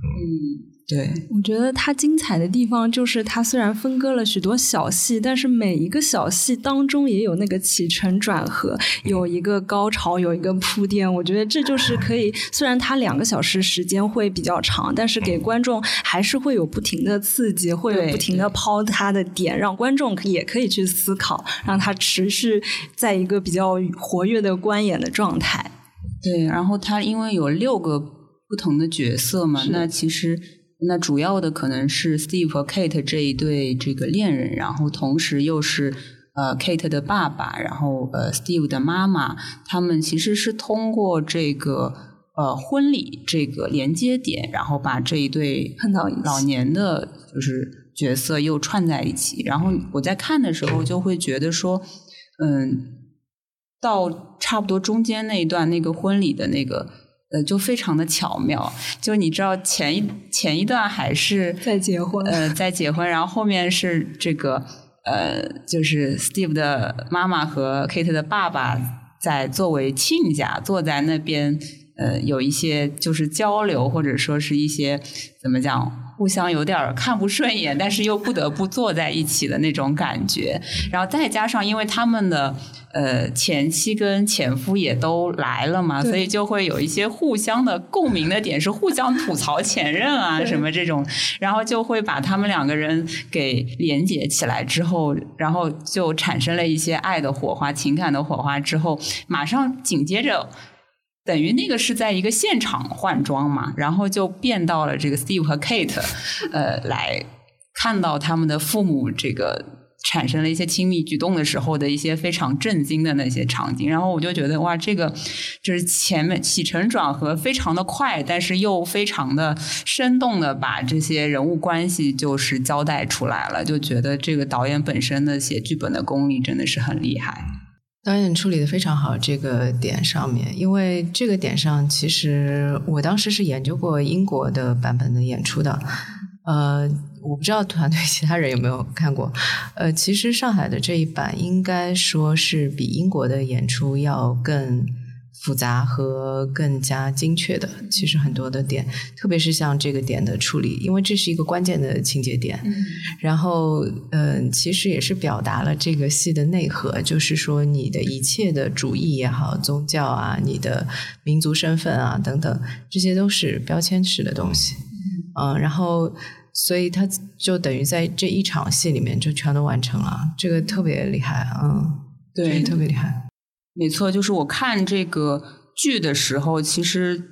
嗯。对，我觉得它精彩的地方就是它虽然分割了许多小戏，但是每一个小戏当中也有那个起承转合，有一个高潮，有一个铺垫。我觉得这就是可以，虽然它两个小时时间会比较长，但是给观众还是会有不停的刺激，会有不停的抛它的点，让观众也可以去思考，让它持续在一个比较活跃的观演的状态。对，然后它因为有六个不同的角色嘛，那其实。那主要的可能是 Steve 和 Kate 这一对这个恋人，然后同时又是呃 Kate 的爸爸，然后呃 Steve 的妈妈，他们其实是通过这个呃婚礼这个连接点，然后把这一对碰到老年的就是角色又串在一起。然后我在看的时候就会觉得说，嗯，到差不多中间那一段那个婚礼的那个。呃，就非常的巧妙，就你知道前一前一段还是在结婚，呃，在结婚，然后后面是这个呃，就是 Steve 的妈妈和 Kate 的爸爸在作为亲家坐在那边，呃，有一些就是交流，或者说是一些怎么讲，互相有点看不顺眼，但是又不得不坐在一起的那种感觉，然后再加上因为他们的。呃，前妻跟前夫也都来了嘛，所以就会有一些互相的共鸣的点，是互相吐槽前任啊什么这种，然后就会把他们两个人给连接起来之后，然后就产生了一些爱的火花、情感的火花之后，马上紧接着，等于那个是在一个现场换装嘛，然后就变到了这个 Steve 和 Kate，呃，来看到他们的父母这个。产生了一些亲密举动的时候的一些非常震惊的那些场景，然后我就觉得哇，这个就是前面起承转合非常的快，但是又非常的生动的把这些人物关系就是交代出来了，就觉得这个导演本身的写剧本的功力真的是很厉害。导演处理的非常好，这个点上面，因为这个点上其实我当时是研究过英国的版本的演出的，呃。我不知道团队 其他人有没有看过，呃，其实上海的这一版应该说是比英国的演出要更复杂和更加精确的。其实很多的点，特别是像这个点的处理，因为这是一个关键的情节点。然后，嗯，其实也是表达了这个戏的内核，就是说你的一切的主义也好，宗教啊，你的民族身份啊等等，这些都是标签式的东西。嗯，然后。所以他就等于在这一场戏里面就全都完成了，这个特别厉害，嗯，对，特别厉害，没错，就是我看这个剧的时候，其实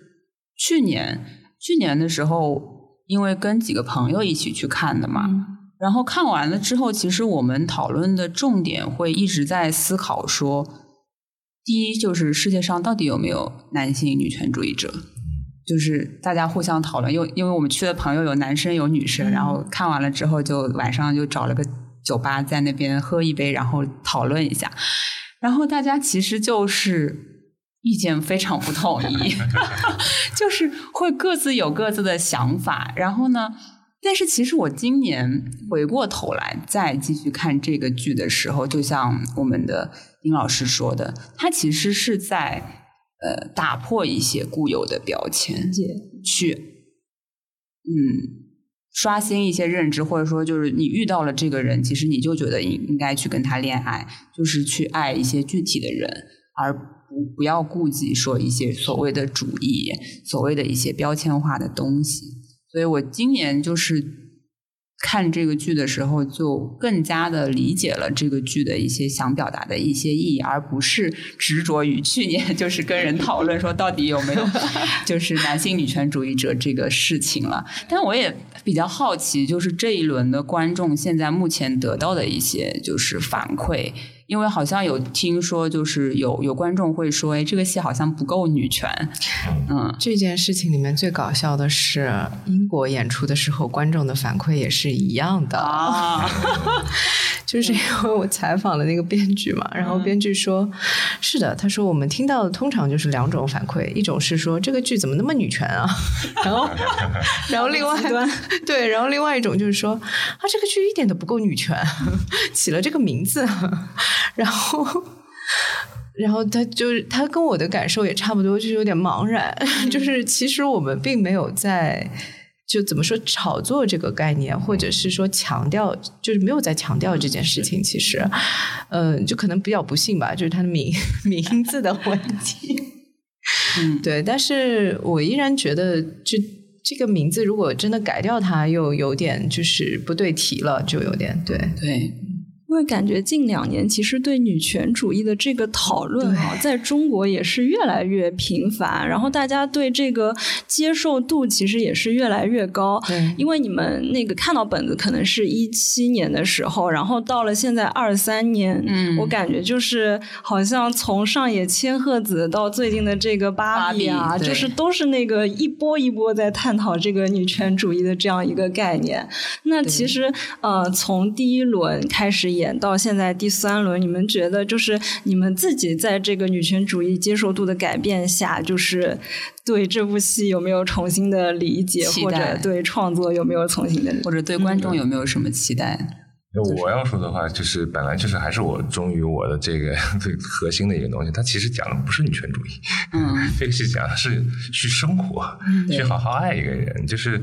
去年去年的时候，因为跟几个朋友一起去看的嘛，然后看完了之后，其实我们讨论的重点会一直在思考说，第一就是世界上到底有没有男性女权主义者。就是大家互相讨论，因为因为我们去的朋友有男生有女生，然后看完了之后就晚上就找了个酒吧在那边喝一杯，然后讨论一下，然后大家其实就是意见非常不统一，就是会各自有各自的想法，然后呢，但是其实我今年回过头来再继续看这个剧的时候，就像我们的丁老师说的，他其实是在。呃，打破一些固有的标签，去，嗯，刷新一些认知，或者说，就是你遇到了这个人，其实你就觉得应应该去跟他恋爱，就是去爱一些具体的人，而不不要顾及说一些所谓的主义，所谓的一些标签化的东西。所以我今年就是看这个剧的时候，就更加的理解了这个剧的一些想表达的一些意义，而不是执着于去年 就是跟人讨论说到底有没有 就是男性女权主义者这个事情了。但我也比较好奇，就是这一轮的观众现在目前得到的一些就是反馈。因为好像有听说，就是有有观众会说，哎，这个戏好像不够女权。嗯，这件事情里面最搞笑的是，英国演出的时候，观众的反馈也是一样的。啊，就是因为我采访了那个编剧嘛，然后编剧说，是的，他说我们听到的通常就是两种反馈，一种是说这个剧怎么那么女权啊，然后，然后另外对，然后另外一种就是说啊，这个剧一点都不够女权，起了这个名字。然后，然后他就是他跟我的感受也差不多，就是有点茫然。就是其实我们并没有在就怎么说炒作这个概念，或者是说强调，就是没有在强调这件事情。其实，嗯，就可能比较不幸吧，就是他的名 名字的问题。嗯，对。但是我依然觉得，就这个名字如果真的改掉，它又有点就是不对题了，就有点对对。因为感觉近两年其实对女权主义的这个讨论啊，在中国也是越来越频繁，然后大家对这个接受度其实也是越来越高。对，因为你们那个看到本子可能是一七年的时候，然后到了现在二三年，嗯，我感觉就是好像从上野千鹤子到最近的这个芭比啊，就是都是那个一波一波在探讨这个女权主义的这样一个概念。那其实呃，从第一轮开始也。演到现在第三轮，你们觉得就是你们自己在这个女权主义接受度的改变下，就是对这部戏有没有重新的理解，或者对创作有没有重新的，或者对观众有没有什么期待？我要说的话就是，本来就是还是我忠于我的这个最核心的一个东西。它其实讲的不是女权主义，嗯，这个戏讲的是去生活，去好好爱一个人。就是，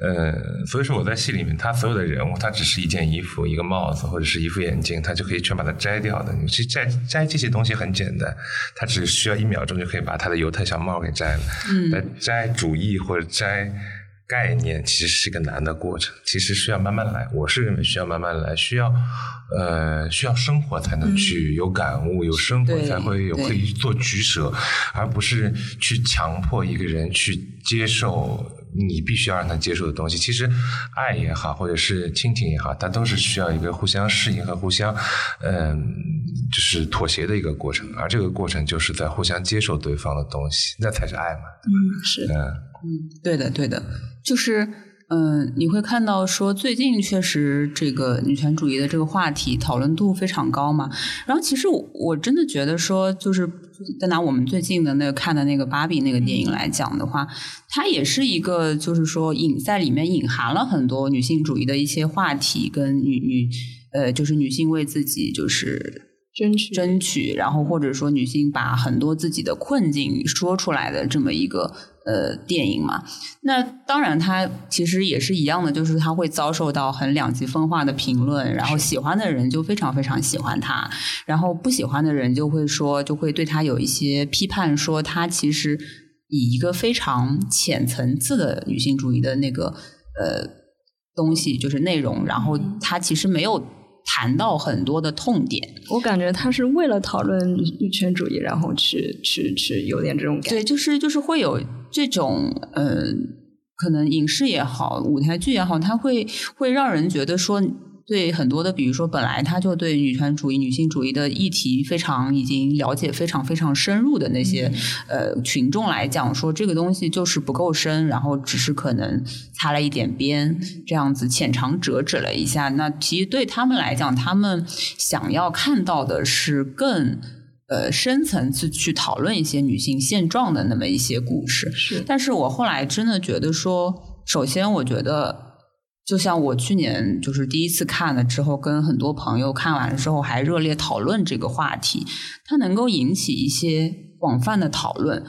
呃，所以说我在戏里面，他所有的人物，他只是一件衣服、一个帽子或者是一副眼镜，他就可以全把它摘掉的。你去摘摘这些东西很简单，他只需要一秒钟就可以把他的犹太小帽给摘了。嗯，摘主义或者摘。概念其实是一个难的过程，其实需要慢慢来。我是认为需要慢慢来，需要呃需要生活才能去有感悟，有生活才会有可以做取舍，而不是去强迫一个人去接受你必须要让他接受的东西。其实爱也好，或者是亲情也好，它都是需要一个互相适应和互相嗯就是妥协的一个过程，而这个过程就是在互相接受对方的东西，那才是爱嘛。嗯，是嗯。嗯，对的，对的，就是，嗯，你会看到说，最近确实这个女权主义的这个话题讨论度非常高嘛。然后，其实我我真的觉得说，就是再拿我们最近的那个看的那个芭比那个电影来讲的话，它也是一个，就是说隐在里面隐含了很多女性主义的一些话题，跟女女呃，就是女性为自己就是。争取。争取，然后或者说女性把很多自己的困境说出来的这么一个呃电影嘛，那当然它其实也是一样的，就是它会遭受到很两极分化的评论，然后喜欢的人就非常非常喜欢它，然后不喜欢的人就会说就会对他有一些批判，说他其实以一个非常浅层次的女性主义的那个呃东西就是内容，然后他其实没有。谈到很多的痛点，我感觉他是为了讨论女权主义，然后去去去有点这种感觉。对，就是就是会有这种嗯，可能影视也好，舞台剧也好，它会会让人觉得说。对很多的，比如说本来他就对女权主义、女性主义的议题非常已经了解非常非常深入的那些呃群众来讲，说这个东西就是不够深，然后只是可能擦了一点边，这样子浅尝辄止了一下。那其实对他们来讲，他们想要看到的是更呃深层次去讨论一些女性现状的那么一些故事。是，但是我后来真的觉得说，首先我觉得。就像我去年就是第一次看了之后，跟很多朋友看完了之后还热烈讨论这个话题，它能够引起一些广泛的讨论，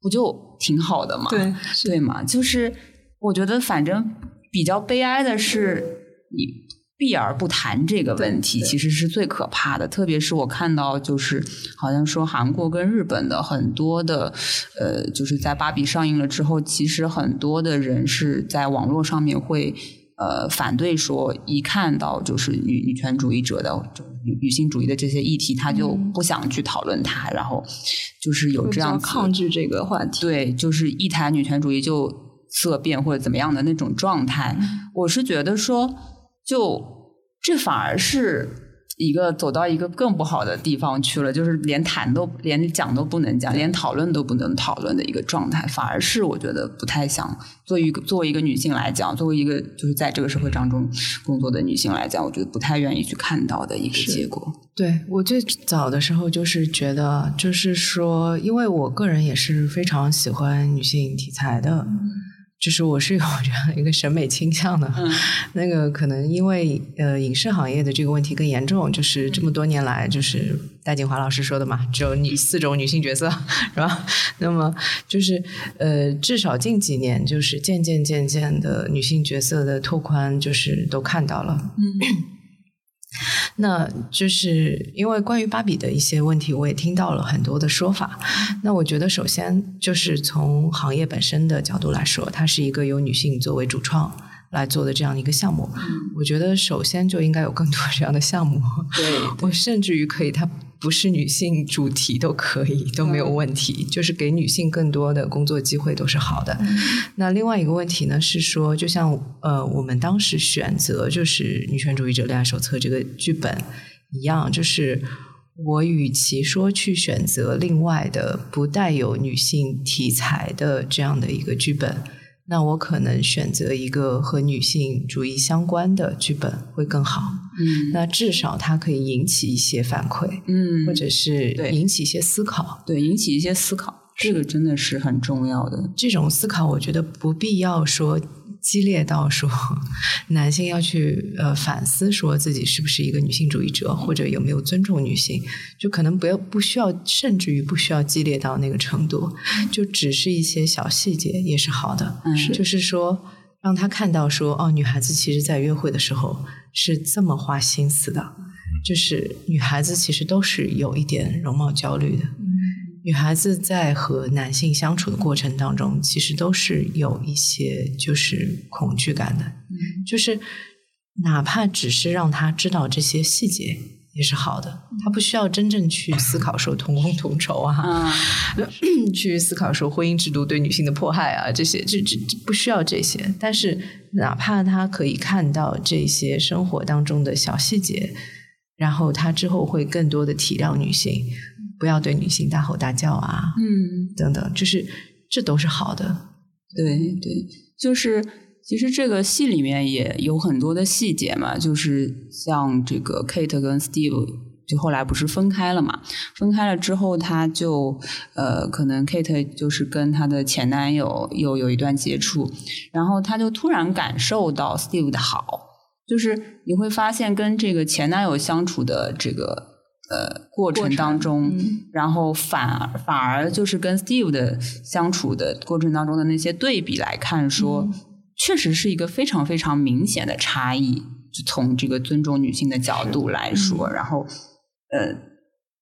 不就挺好的吗？对，对嘛？就是我觉得，反正比较悲哀的是，你避而不谈这个问题，其实是最可怕的。特别是我看到，就是好像说韩国跟日本的很多的，呃，就是在芭比上映了之后，其实很多的人是在网络上面会呃反对说，一看到就是女女权主义者的女女性主义的这些议题，他就不想去讨论它，然后就是有这样抗拒这个话题。对，就是一谈女权主义就色变或者怎么样的那种状态。我是觉得说。就这反而是一个走到一个更不好的地方去了，就是连谈都连讲都不能讲，连讨论都不能讨论的一个状态，反而是我觉得不太想作为一个作为一个女性来讲，作为一个就是在这个社会当中工作的女性来讲，我觉得不太愿意去看到的一个结果。对我最早的时候就是觉得，就是说，因为我个人也是非常喜欢女性题材的。就是我是有这样一个审美倾向的，那个可能因为呃影视行业的这个问题更严重，就是这么多年来，就是戴锦华老师说的嘛，只有女四种女性角色是吧？那么就是呃至少近几年，就是渐渐渐渐的女性角色的拓宽，就是都看到了。那就是因为关于芭比的一些问题，我也听到了很多的说法。那我觉得，首先就是从行业本身的角度来说，它是一个由女性作为主创来做的这样的一个项目。我觉得，首先就应该有更多这样的项目。对，我甚至于可以它。不是女性主题都可以都没有问题，就是给女性更多的工作机会都是好的。那另外一个问题呢是说，就像呃我们当时选择就是《女权主义者恋爱手册》这个剧本一样，就是我与其说去选择另外的不带有女性题材的这样的一个剧本。那我可能选择一个和女性主义相关的剧本会更好。嗯，那至少它可以引起一些反馈，嗯，或者是引起一些思考，对，引起一些思考，这个真的是很重要的。这种思考，我觉得不必要说。激烈到说，男性要去呃反思，说自己是不是一个女性主义者，或者有没有尊重女性，就可能不要不需要，甚至于不需要激烈到那个程度，就只是一些小细节也是好的，就是说让他看到说，哦，女孩子其实在约会的时候是这么花心思的，就是女孩子其实都是有一点容貌焦虑的。女孩子在和男性相处的过程当中，其实都是有一些就是恐惧感的，就是哪怕只是让他知道这些细节也是好的，他不需要真正去思考说同工同酬啊，去思考说婚姻制度对女性的迫害啊这些，这这不需要这些，但是哪怕他可以看到这些生活当中的小细节，然后他之后会更多的体谅女性。不要对女性大吼大叫啊，嗯，等等，就是这都是好的。对对，就是其实这个戏里面也有很多的细节嘛，就是像这个 Kate 跟 Steve 就后来不是分开了嘛？分开了之后，他就呃，可能 Kate 就是跟她的前男友又有一段接触，然后他就突然感受到 Steve 的好，就是你会发现跟这个前男友相处的这个。呃，过程当中，然后反而反而就是跟 Steve 的相处的过程当中的那些对比来看，说确实是一个非常非常明显的差异。就从这个尊重女性的角度来说，然后呃，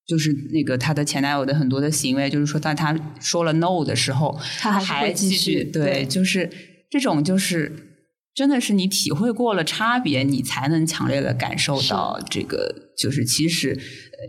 就是那个她的前男友的很多的行为，就是说在他说了 no 的时候，他还继续对，就是这种就是。真的是你体会过了差别，你才能强烈的感受到这个，就是其实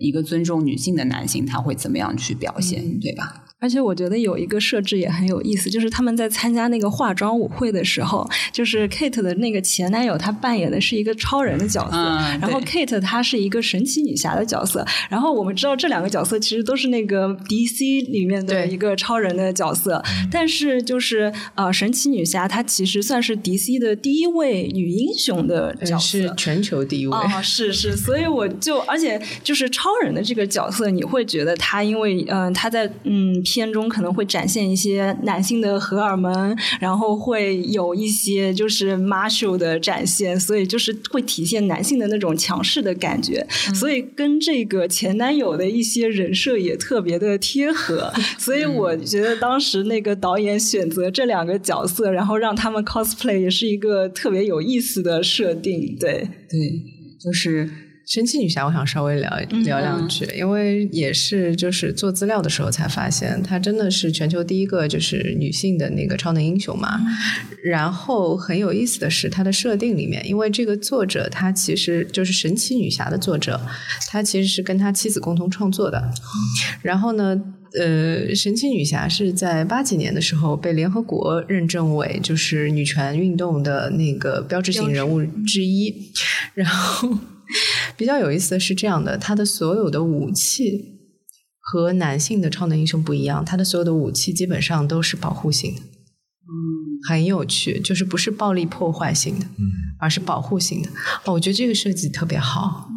一个尊重女性的男性他会怎么样去表现，对吧？而且我觉得有一个设置也很有意思，就是他们在参加那个化妆舞会的时候，就是 Kate 的那个前男友，他扮演的是一个超人的角色，然后 Kate 她是一个神奇女侠的角色。然后我们知道这两个角色其实都是那个 DC 里面的一个超人的角色，但是就是呃神奇女侠她其实算是 DC 的第一位女英雄的角色，是全球第一位啊，是是，所以我就而且就是超人的这个角色，你会觉得他因为嗯他在嗯。片中可能会展现一些男性的荷尔蒙，然后会有一些就是 martial 的展现，所以就是会体现男性的那种强势的感觉，所以跟这个前男友的一些人设也特别的贴合，所以我觉得当时那个导演选择这两个角色，然后让他们 cosplay 也是一个特别有意思的设定，对对，就是。神奇女侠，我想稍微聊聊两句，因为也是就是做资料的时候才发现，她真的是全球第一个就是女性的那个超能英雄嘛。然后很有意思的是，她的设定里面，因为这个作者她其实就是神奇女侠的作者，她其实是跟她妻子共同创作的。然后呢，呃，神奇女侠是在八几年的时候被联合国认证为就是女权运动的那个标志性人物之一，然后。比较有意思的是这样的，他的所有的武器和男性的超能英雄不一样，他的所有的武器基本上都是保护性的，嗯，很有趣，就是不是暴力破坏性的，嗯，而是保护性的。哦，我觉得这个设计特别好。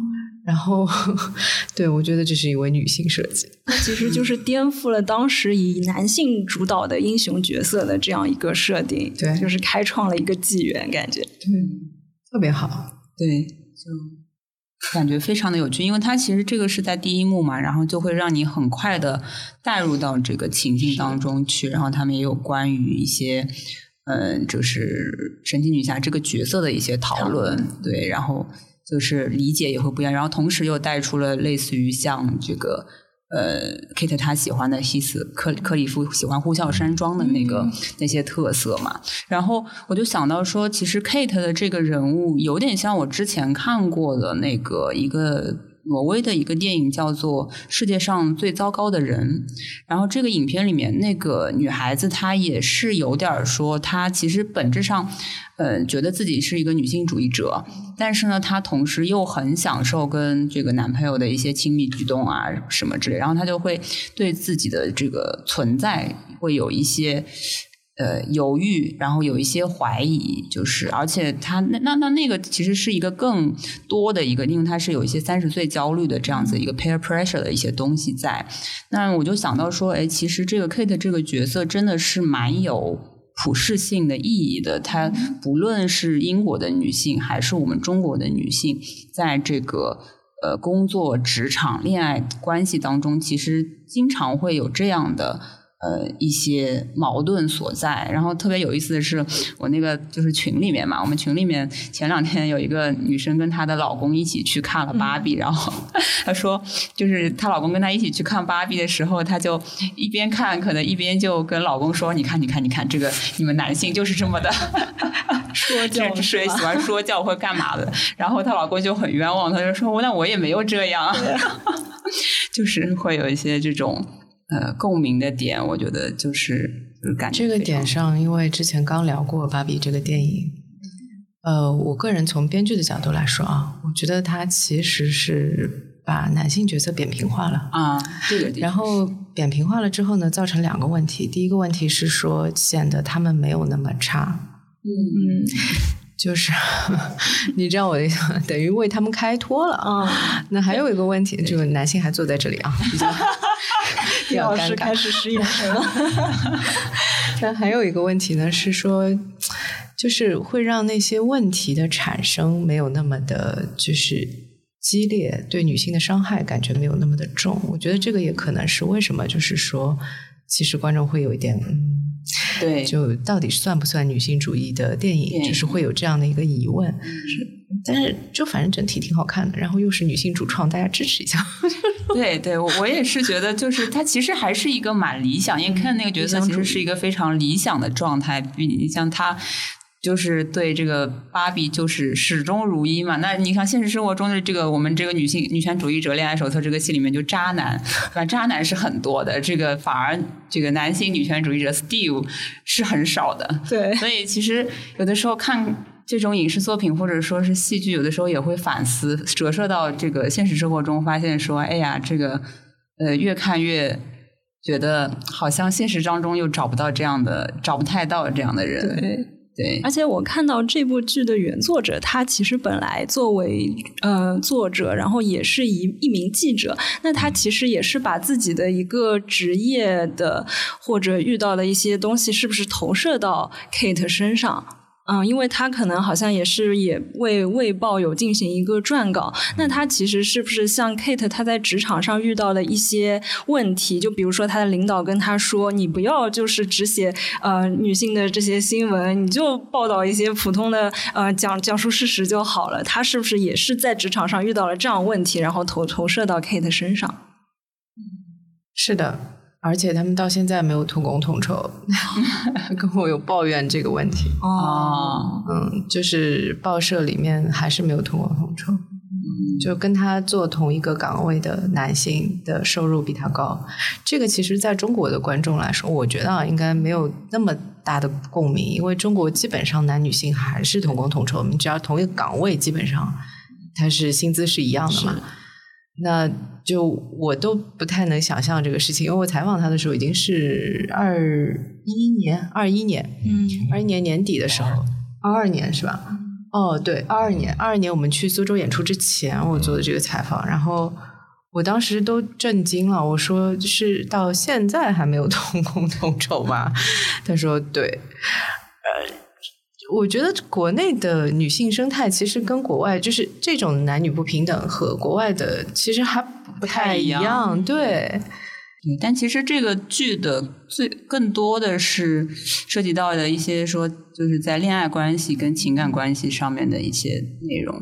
然后，对我觉得这是一位女性设计，其实就是 颠覆了当时以男性主导的英雄角色的这样一个设定，对，就是开创了一个纪元，感觉对，特别好，对，就。感觉非常的有趣，因为它其实这个是在第一幕嘛，然后就会让你很快的带入到这个情境当中去，然后他们也有关于一些，嗯，就是神奇女侠这个角色的一些讨论，对，然后就是理解也会不一样，然后同时又带出了类似于像这个。呃，Kate 他喜欢的希斯克克里夫喜欢呼啸山庄的那个那些特色嘛，然后我就想到说，其实 Kate 的这个人物有点像我之前看过的那个一个。挪威的一个电影叫做《世界上最糟糕的人》，然后这个影片里面那个女孩子她也是有点说，她其实本质上，呃，觉得自己是一个女性主义者，但是呢，她同时又很享受跟这个男朋友的一些亲密举动啊什么之类，然后她就会对自己的这个存在会有一些。呃，犹豫，然后有一些怀疑，就是，而且他那那那那个其实是一个更多的一个，因为他是有一些三十岁焦虑的这样子一个 peer pressure 的一些东西在。那我就想到说，哎，其实这个 Kate 这个角色真的是蛮有普世性的意义的。她不论是英国的女性，还是我们中国的女性，在这个呃工作、职场、恋爱关系当中，其实经常会有这样的。呃，一些矛盾所在。然后特别有意思的是，我那个就是群里面嘛，我们群里面前两天有一个女生跟她的老公一起去看了芭比，然后 她说，就是她老公跟她一起去看芭比的时候，她就一边看，可能一边就跟老公说：“你看，你看，你看，这个你们男性就是这么的 说教，是喜欢说教或干嘛的。”然后她老公就很冤枉，他就说：“那我也没有这样。”就是会有一些这种。呃，共鸣的点，我觉得就是感觉这个点上，因为之前刚聊过《芭比》这个电影，呃，我个人从编剧的角度来说啊，我觉得他其实是把男性角色扁平化了啊，这个，然后扁平化了之后呢，造成两个问题，第一个问题是说显得他们没有那么差，嗯嗯，就是 你知道我的意思，等于为他们开脱了啊。那还有一个问题，这个男性还坐在这里啊。李老师开始使眼神了。但还有一个问题呢，是说，就是会让那些问题的产生没有那么的，就是激烈，对女性的伤害感觉没有那么的重。我觉得这个也可能是为什么，就是说，其实观众会有一点，对，就到底算不算女性主义的电影，就是会有这样的一个疑问。是。但是就反正整体挺好看的，然后又是女性主创，大家支持一下。对对，我也是觉得，就是它其实还是一个蛮理想，因为看那个角色其实是一个非常理想的状态。比你像他，就是对这个芭比就是始终如一嘛。那你看现实生活中的这个我们这个女性女权主义者恋爱手册这个戏里面，就渣男，对吧？渣男是很多的，这个反而这个男性女权主义者 Steve 是很少的。对，所以其实有的时候看。这种影视作品或者说是戏剧，有的时候也会反思，折射到这个现实生活中，发现说，哎呀，这个呃，越看越觉得好像现实当中又找不到这样的，找不太到这样的人。对，对，而且我看到这部剧的原作者，他其实本来作为呃作者，然后也是一一名记者，那他其实也是把自己的一个职业的或者遇到的一些东西，是不是投射到 Kate 身上？嗯，因为他可能好像也是也为《卫报》有进行一个撰稿，那他其实是不是像 Kate 他在职场上遇到的一些问题？就比如说他的领导跟他说：“你不要就是只写呃女性的这些新闻，你就报道一些普通的呃讲讲述事实就好了。”他是不是也是在职场上遇到了这样问题，然后投投射到 Kate 身上？是的。而且他们到现在没有同工同酬，跟我有抱怨这个问题。哦，嗯，就是报社里面还是没有同工同酬，就跟他做同一个岗位的男性的收入比他高。这个其实在中国的观众来说，我觉得啊，应该没有那么大的共鸣，因为中国基本上男女性还是同工同酬，你只要同一个岗位，基本上他是薪资是一样的嘛。那就我都不太能想象这个事情，因为我采访他的时候已经是二一年、二一年，嗯，二一年年底的时候，二二年是吧？哦，对，二二年，二二年我们去苏州演出之前，我做的这个采访，然后我当时都震惊了，我说就是到现在还没有同工同酬吗？他说对，呃。我觉得国内的女性生态其实跟国外就是这种男女不平等和国外的其实还不太一样，对。但其实这个剧的最更多的是涉及到的一些说，就是在恋爱关系跟情感关系上面的一些内容。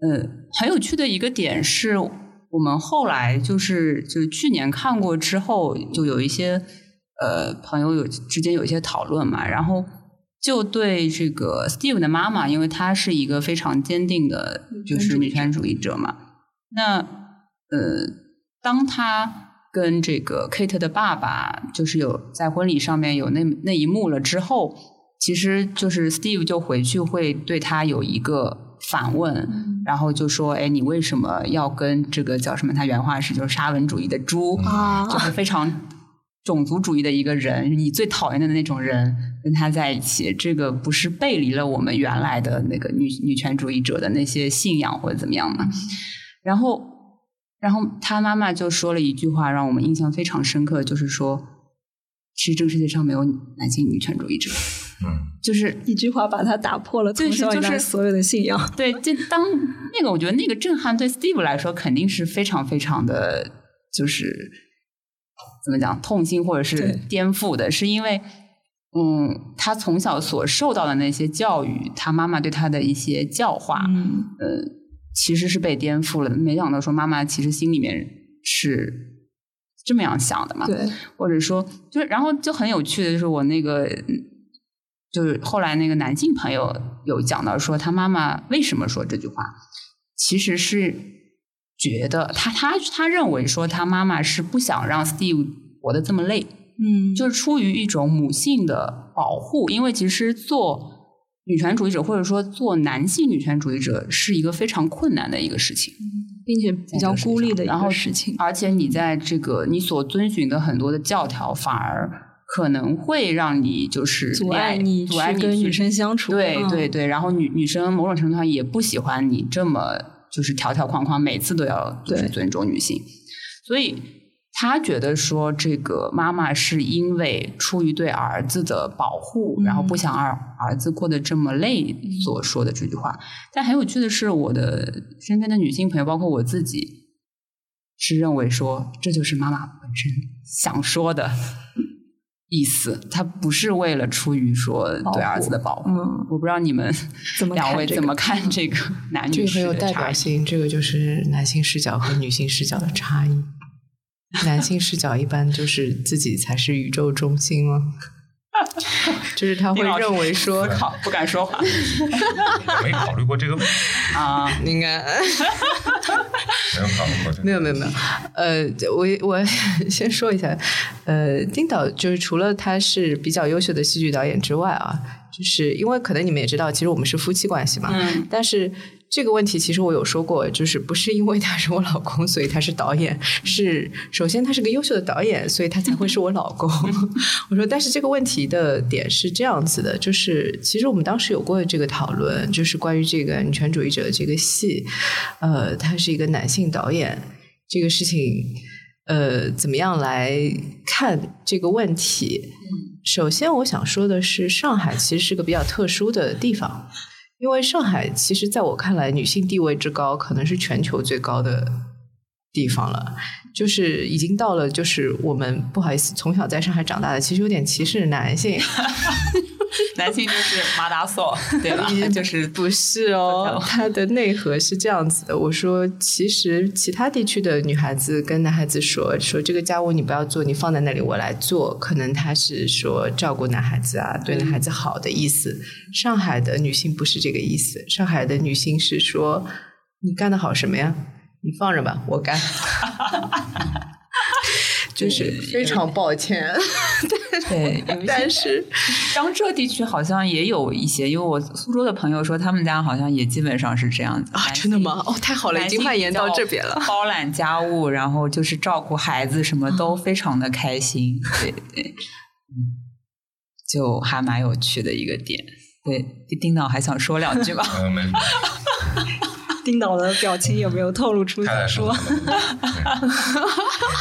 呃，很有趣的一个点是我们后来就是就是去年看过之后，就有一些呃朋友有之间有一些讨论嘛，然后。就对这个 Steve 的妈妈，因为她是一个非常坚定的，就是女权主义者嘛。那呃，当她跟这个 Kate 的爸爸，就是有在婚礼上面有那那一幕了之后，其实就是 Steve 就回去会对他有一个反问，然后就说：“哎，你为什么要跟这个叫什么？他原话是就是沙文主义的猪，就是非常。”种族主义的一个人，你最讨厌的那种人，跟他在一起，这个不是背离了我们原来的那个女女权主义者的那些信仰或者怎么样吗？然后，然后他妈妈就说了一句话，让我们印象非常深刻，就是说，其实这个世界上没有男性女权主义者。嗯，就是一句话把他打破了从小就是所有的信仰。对，就当那个，我觉得那个震撼对 Steve 来说肯定是非常非常的，就是。怎么讲痛心或者是颠覆的，是因为，嗯，他从小所受到的那些教育，他妈妈对他的一些教化，嗯，呃，其实是被颠覆了。没想到说妈妈其实心里面是这么样想的嘛？对，或者说，就是然后就很有趣的就是我那个，就是后来那个男性朋友有讲到说他妈妈为什么说这句话，其实是。觉得他他他认为说他妈妈是不想让 Steve 活得这么累，嗯，就是出于一种母性的保护，因为其实做女权主义者或者说做男性女权主义者是一个非常困难的一个事情，并且比较孤立的一个事情，而且你在这个你所遵循的很多的教条，反而可能会让你就是阻碍你阻碍你跟女生相处，对对对，然后女女生某种程度上也不喜欢你这么。就是条条框框，每次都要就是尊重女性，所以他觉得说这个妈妈是因为出于对儿子的保护，然后不想儿儿子过得这么累所说的这句话。但很有趣的是，我的身边的女性朋友，包括我自己，是认为说这就是妈妈本身想说的。意思，他不是为了出于说对儿子的保护。嗯，我不知道你们两位怎么看这个男女很有代表性。这个就是男性视角和女性视角的差异。男性视角一般就是自己才是宇宙中心吗？就是他会认为说，好不敢说话，没考虑过这个问题啊，应该没有没有没有，呃，我我先说一下，呃，丁导就是除了他是比较优秀的戏剧导演之外啊，就是因为可能你们也知道，其实我们是夫妻关系嘛，嗯，但是这个问题其实我有说过，就是不是因为他是我老公，所以他是导演，是首先他是个优秀的导演，所以他才会是我老公。我说，但是这个问题的点是这样子的，就是其实我们当时有过这个讨论，就是关于这个女权主义者这个戏，呃，他是一个男性导演，这个事情，呃，怎么样来看这个问题？首先，我想说的是，上海其实是个比较特殊的地方。因为上海，其实在我看来，女性地位之高，可能是全球最高的地方了。就是已经到了，就是我们不好意思，从小在上海长大的，其实有点歧视男性。男性就是马达索，对吧？就是不是哦，它的内核是这样子的。我说，其实其他地区的女孩子跟男孩子说说这个家务你不要做，你放在那里我来做，可能他是说照顾男孩子啊，对男孩子好的意思。上海的女性不是这个意思，上海的女性是说你干的好什么呀？你放着吧，我干。就是非常抱歉，对，但是江浙地区好像也有一些，因为我苏州的朋友说他们家好像也基本上是这样子啊，真的吗？哦，太好了，已经蔓延到这边了，包揽家务，然后就是照顾孩子，什么都非常的开心，对对，嗯，就还蛮有趣的一个点。对，丁导还想说两句吗？没。丁导的表情有没有透露出想说？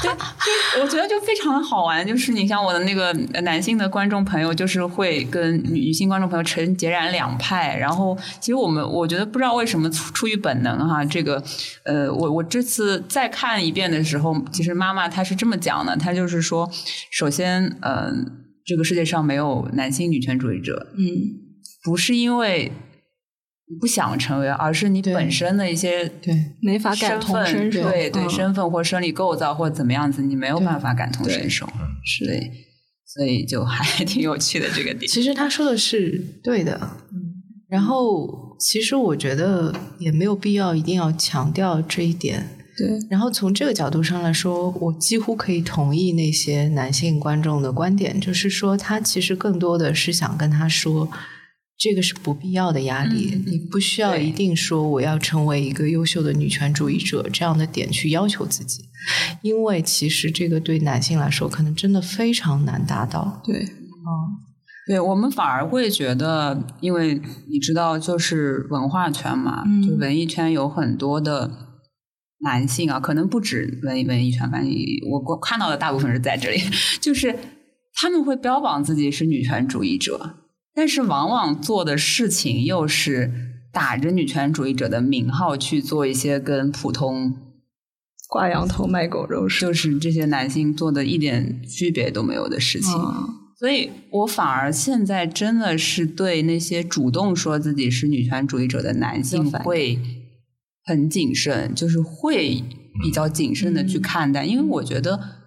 对，我觉得就非常的好玩。就是你像我的那个男性的观众朋友，就是会跟女性观众朋友成截然两派。然后，其实我们我觉得不知道为什么出于本能哈，这个呃，我我这次再看一遍的时候，其实妈妈她是这么讲的，她就是说，首先，嗯，这个世界上没有男性女权主义者，嗯，不是因为。不想成为，而是你本身的一些对没法感同身受，对对身份或生理构造或怎么样子，你没有办法感同身受，是的，所以就还 挺有趣的这个点。其实他说的是对的，嗯，然后其实我觉得也没有必要一定要强调这一点，对。然后从这个角度上来说，我几乎可以同意那些男性观众的观点，就是说他其实更多的是想跟他说。这个是不必要的压力，你不需要一定说我要成为一个优秀的女权主义者这样的点去要求自己，因为其实这个对男性来说可能真的非常难达到。对，嗯，对我们反而会觉得，因为你知道，就是文化圈嘛，就文艺圈有很多的男性啊，可能不止文文艺圈，反正我我看到的大部分是在这里，就是他们会标榜自己是女权主义者。但是往往做的事情又是打着女权主义者的名号去做一些跟普通挂羊头卖狗肉，就是这些男性做的一点区别都没有的事情。所以我反而现在真的是对那些主动说自己是女权主义者的男性会很谨慎，就是会比较谨慎的去看待，因为我觉得。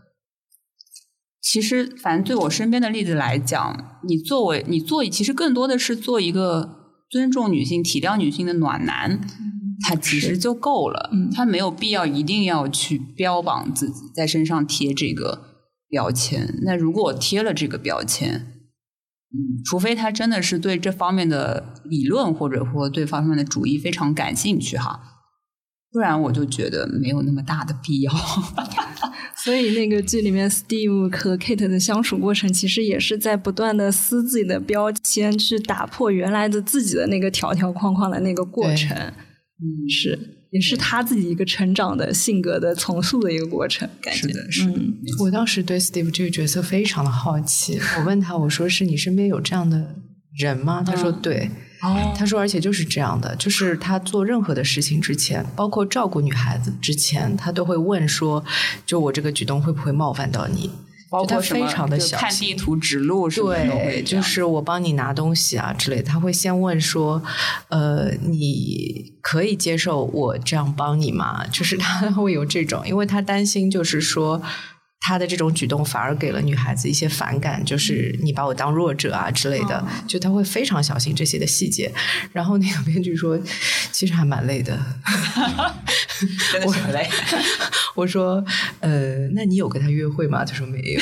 其实，反正对我身边的例子来讲，你作为你做，其实更多的是做一个尊重女性、体谅女性的暖男，他其实就够了。他没有必要一定要去标榜自己，在身上贴这个标签。那如果我贴了这个标签，嗯，除非他真的是对这方面的理论或者或对方面的主义非常感兴趣哈，不然我就觉得没有那么大的必要。所以那个剧里面，Steve 和 Kate 的相处过程，其实也是在不断的撕自己的标签，去打破原来的自己的那个条条框框的那个过程。嗯，是，也是他自己一个成长的性格的重塑的一个过程。是的，是。嗯，我当时对 Steve 这个角色非常的好奇，我问他，我说：“是你身边有这样的人吗？”他说：“对。”他说，而且就是这样的，就是他做任何的事情之前，包括照顾女孩子之前，他都会问说，就我这个举动会不会冒犯到你？包括非常的小看地图指路，对，就是我帮你拿东西啊之类，他会先问说，呃，你可以接受我这样帮你吗？就是他 会有这种，因为他担心，就是说。他的这种举动反而给了女孩子一些反感，就是你把我当弱者啊之类的，就他会非常小心这些的细节。然后那个编剧说，其实还蛮累的，真的很累。我说，呃，那你有跟他约会吗？他说没有。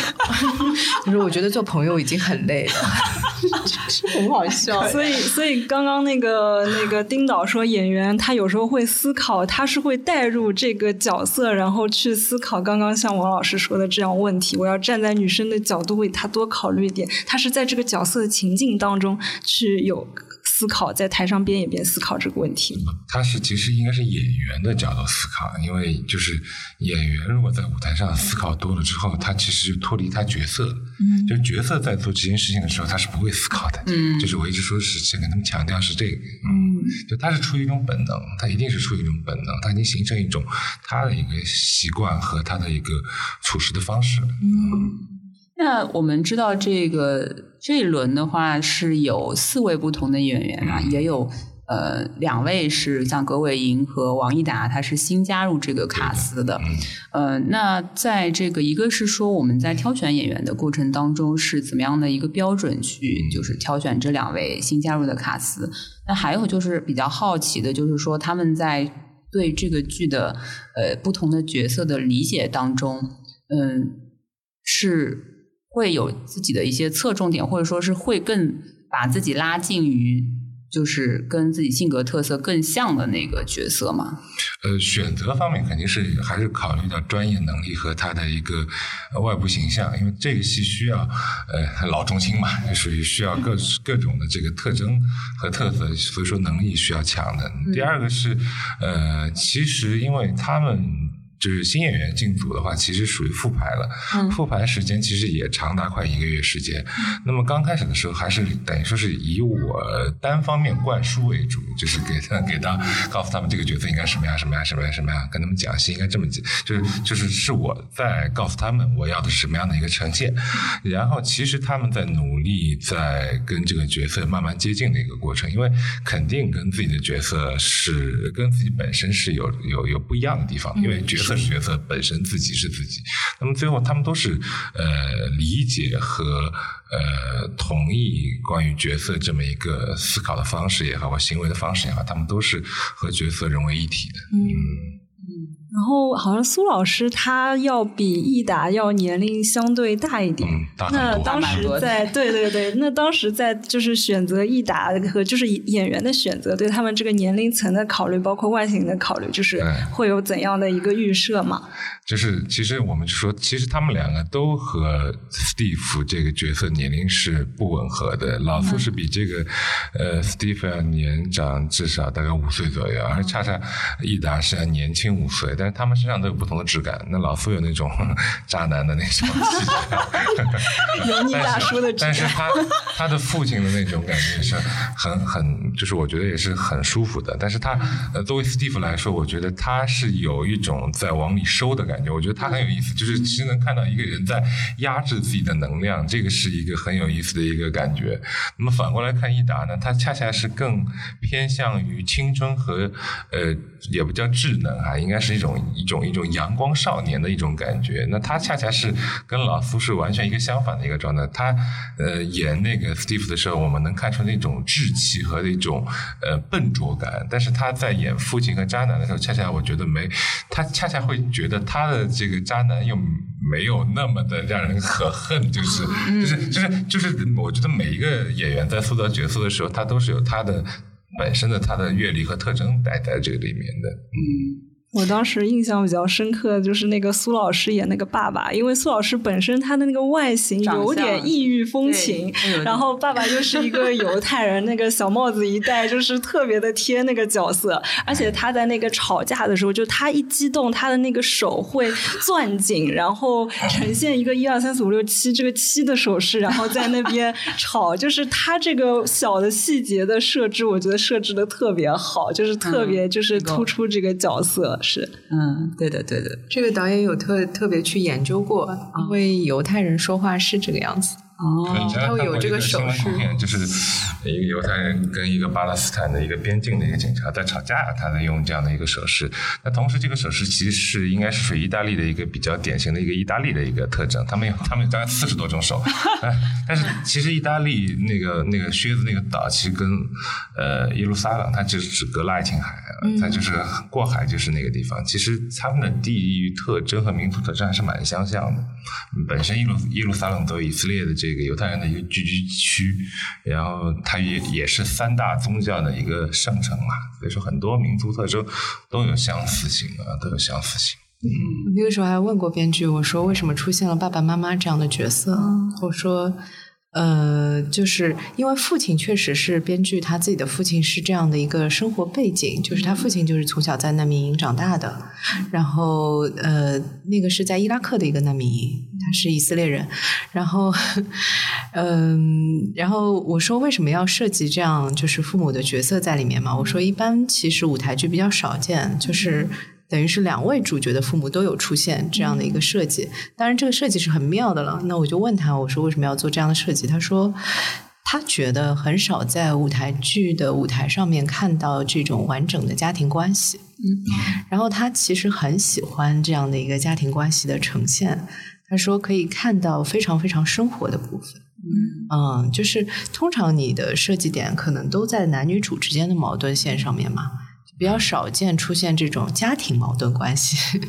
他说，我觉得做朋友已经很累了，很好笑。所以，所以刚刚那个那个丁导说，演员他有时候会思考，他是会带入这个角色，然后去思考刚刚像王老师说的这样问题。我要站在女生的角度为她多考虑一点，他是在这个角色的情境当中去有。思考在台上边演边思考这个问题他是其实应该是演员的角度思考，因为就是演员如果在舞台上思考多了之后，他其实就脱离他角色。嗯，就角色在做这件事情的时候，他是不会思考的。嗯，就是我一直说是想跟他们强调是这个。嗯，就他是出于一种本能，他一定是出于一种本能，他已经形成一种他的一个习惯和他的一个处事的方式。嗯。那我们知道，这个这一轮的话是有四位不同的演员啊，也有呃两位是像葛伟莹和王一达，他是新加入这个卡司的。呃，那在这个一个是说我们在挑选演员的过程当中是怎么样的一个标准去就是挑选这两位新加入的卡司？那还有就是比较好奇的，就是说他们在对这个剧的呃不同的角色的理解当中，嗯是。会有自己的一些侧重点，或者说是会更把自己拉近于就是跟自己性格特色更像的那个角色吗？呃，选择方面肯定是还是考虑到专业能力和他的一个外部形象，因为这个戏需要呃老中青嘛，属于需要各各种的这个特征和特色，所以说能力需要强的。第二个是呃，其实因为他们。就是新演员进组的话，其实属于复排了。复排时间其实也长达快一个月时间。那么刚开始的时候，还是等于说是以我单方面灌输为主，就是给他给他告诉他们这个角色应该什么样什么样什么样什么样，跟他们讲戏应该这么讲，就是就是是我在告诉他们我要的是什么样的一个呈现。然后其实他们在努力在跟这个角色慢慢接近的一个过程，因为肯定跟自己的角色是跟自己本身是有有有不一样的地方，因为角色。角色本身自己是自己，那么最后他们都是呃理解和呃同意关于角色这么一个思考的方式也好，或行为的方式也好，他们都是和角色融为一体的。嗯嗯。然后好像苏老师他要比益达要年龄相对大一点，那当时在对对对，那当时在就是选择益达和就是演员的选择，对他们这个年龄层的考虑，包括外形的考虑，就是会有怎样的一个预设嘛？就是其实我们就说，其实他们两个都和 Steve 这个角色年龄是不吻合的。老苏是比这个呃 Steve 要年长至少大概五岁左右，而恰恰益达是要年轻五岁，但是他们身上都有不同的质感。那老苏有那种 渣男的那种气质，油腻大叔的但是他他的父亲的那种感觉是很很，就是我觉得也是很舒服的。但是他呃作为 Steve 来说，我觉得他是有一种在往里收的感。感觉我觉得他很有意思，就是其实能看到一个人在压制自己的能量，这个是一个很有意思的一个感觉。那么反过来看益达呢，他恰恰是更偏向于青春和呃，也不叫稚嫩啊，应该是一种一种一种阳光少年的一种感觉。那他恰恰是跟老苏是完全一个相反的一个状态。他呃演那个 Steve 的时候，我们能看出那种稚气和那种呃笨拙感，但是他在演父亲和渣男的时候，恰恰我觉得没，他恰恰会觉得他。的这个渣男又没有那么的让人可恨，就是就是就是就是，我觉得每一个演员在塑造角色的时候，他都是有他的本身的他的阅历和特征待在这个里面的，嗯。我当时印象比较深刻的就是那个苏老师演那个爸爸，因为苏老师本身他的那个外形有点异域风情，然后爸爸又是一个 犹太人，那个小帽子一戴就是特别的贴那个角色，而且他在那个吵架的时候，就他一激动，他的那个手会攥紧，然后呈现一个一二三四五六七这个七的手势，然后在那边吵，就是他这个小的细节的设置，我觉得设置的特别好，就是特别就是突出这个角色。是，嗯，对的，对的，这个导演有特特别去研究过，因为犹太人说话是这个样子。哦，他会有这个手势，就是一个犹太人跟一个巴勒斯坦的一个边境的一个警察在吵架，他在用这样的一个手势。那同时，这个手势其实是应该是属于意大利的一个比较典型的一个意大利的一个特征。他们有他们有大概四十多种手，但是其实意大利那个那个靴子那个岛，其实跟呃耶路撒冷，它只只隔了爱琴海，它就是过海就是那个地方。其实他们的地域特征和民族特征还是蛮相像的。本身耶路耶路撒冷作为以色列的。这个犹太人的一个聚居区，然后它也也是三大宗教的一个圣城嘛，所以说很多民族特征都有相似性啊，都有相似性。嗯，那个时候还问过编剧，我说为什么出现了爸爸妈妈这样的角色？我说。呃，就是因为父亲确实是编剧，他自己的父亲是这样的一个生活背景，就是他父亲就是从小在难民营长大的，然后呃，那个是在伊拉克的一个难民营，他是以色列人，然后嗯，然后我说为什么要设计这样就是父母的角色在里面嘛？我说一般其实舞台剧比较少见，就是。等于是两位主角的父母都有出现这样的一个设计，当然这个设计是很妙的了。那我就问他，我说为什么要做这样的设计？他说他觉得很少在舞台剧的舞台上面看到这种完整的家庭关系。嗯，然后他其实很喜欢这样的一个家庭关系的呈现。他说可以看到非常非常生活的部分。嗯，就是通常你的设计点可能都在男女主之间的矛盾线上面嘛。比较少见出现这种家庭矛盾关系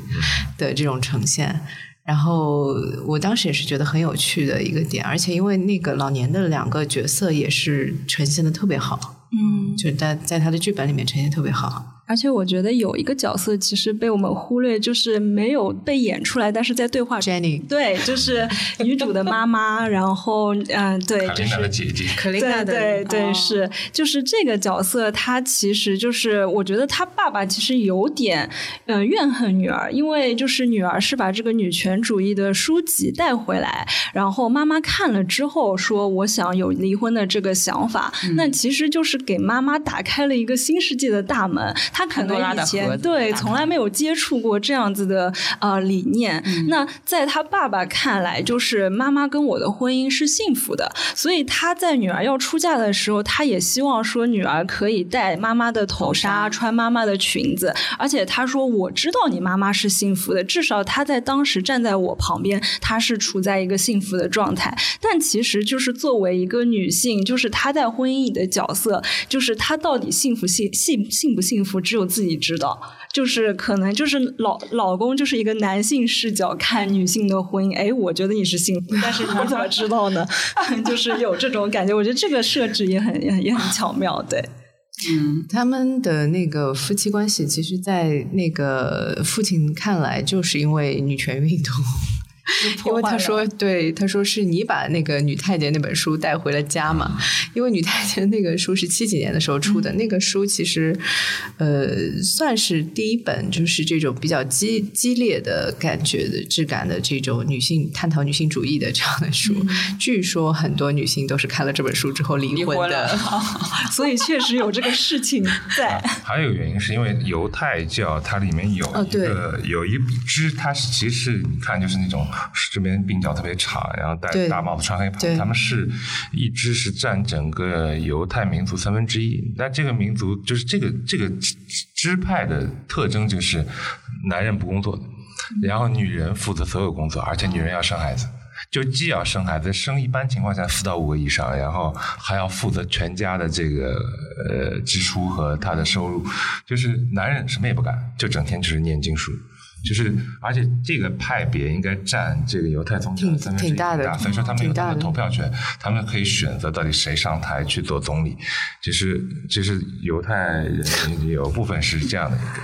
的这种呈现，然后我当时也是觉得很有趣的一个点，而且因为那个老年的两个角色也是呈现的特别好，嗯，就在在他的剧本里面呈现特别好。而且我觉得有一个角色其实被我们忽略，就是没有被演出来，但是在对话。Jenny，对，就是女主的妈妈，然后嗯，对，就是。的姐姐。可琳娜的。对对对，是，就是这个角色，她其实就是我觉得她爸爸其实有点嗯怨恨女儿，因为就是女儿是把这个女权主义的书籍带回来，然后妈妈看了之后说我想有离婚的这个想法，那其实就是给妈妈打开了一个新世界的大门。他可能以前对从来没有接触过这样子的呃理念。那在他爸爸看来，就是妈妈跟我的婚姻是幸福的，所以他在女儿要出嫁的时候，他也希望说女儿可以戴妈妈的头纱，穿妈妈的裙子。而且他说：“我知道你妈妈是幸福的，至少她在当时站在我旁边，她是处在一个幸福的状态。”但其实就是作为一个女性，就是她在婚姻里的角色，就是她到底幸福幸幸幸不幸福？只有自己知道，就是可能就是老老公就是一个男性视角看女性的婚姻，哎，我觉得你是幸福，但是你怎么知道呢？就是有这种感觉，我觉得这个设置也很也也很巧妙，对。嗯，他们的那个夫妻关系，其实，在那个父亲看来，就是因为女权运动。因为他说，对他说是你把那个女太监那本书带回了家嘛？因为女太监那个书是七几年的时候出的，那个书其实呃算是第一本就是这种比较激激烈的感觉的质感的这种女性探讨女性主义的这样的书。据说很多女性都是看了这本书之后离婚的，所以确实有这个事情在。还有原因是因为犹太教它里面有一个有一支，它是其实你看就是那种。这边鬓角特别长，然后戴大帽子，穿黑袍。他们是一支是占整个犹太民族三分之一。但这个民族就是这个这个支派的特征就是男人不工作，然后女人负责所有工作，而且女人要生孩子，就既要生孩子，生一般情况下四到五个以上，然后还要负责全家的这个呃支出和他的收入。就是男人什么也不干，就整天就是念经书。就是，而且这个派别应该占这个犹太宗教三分之一，大，所以说他们有他的投票权，他们可以选择到底谁上台去做总理。其实，其实犹太人有部分是这样的一个，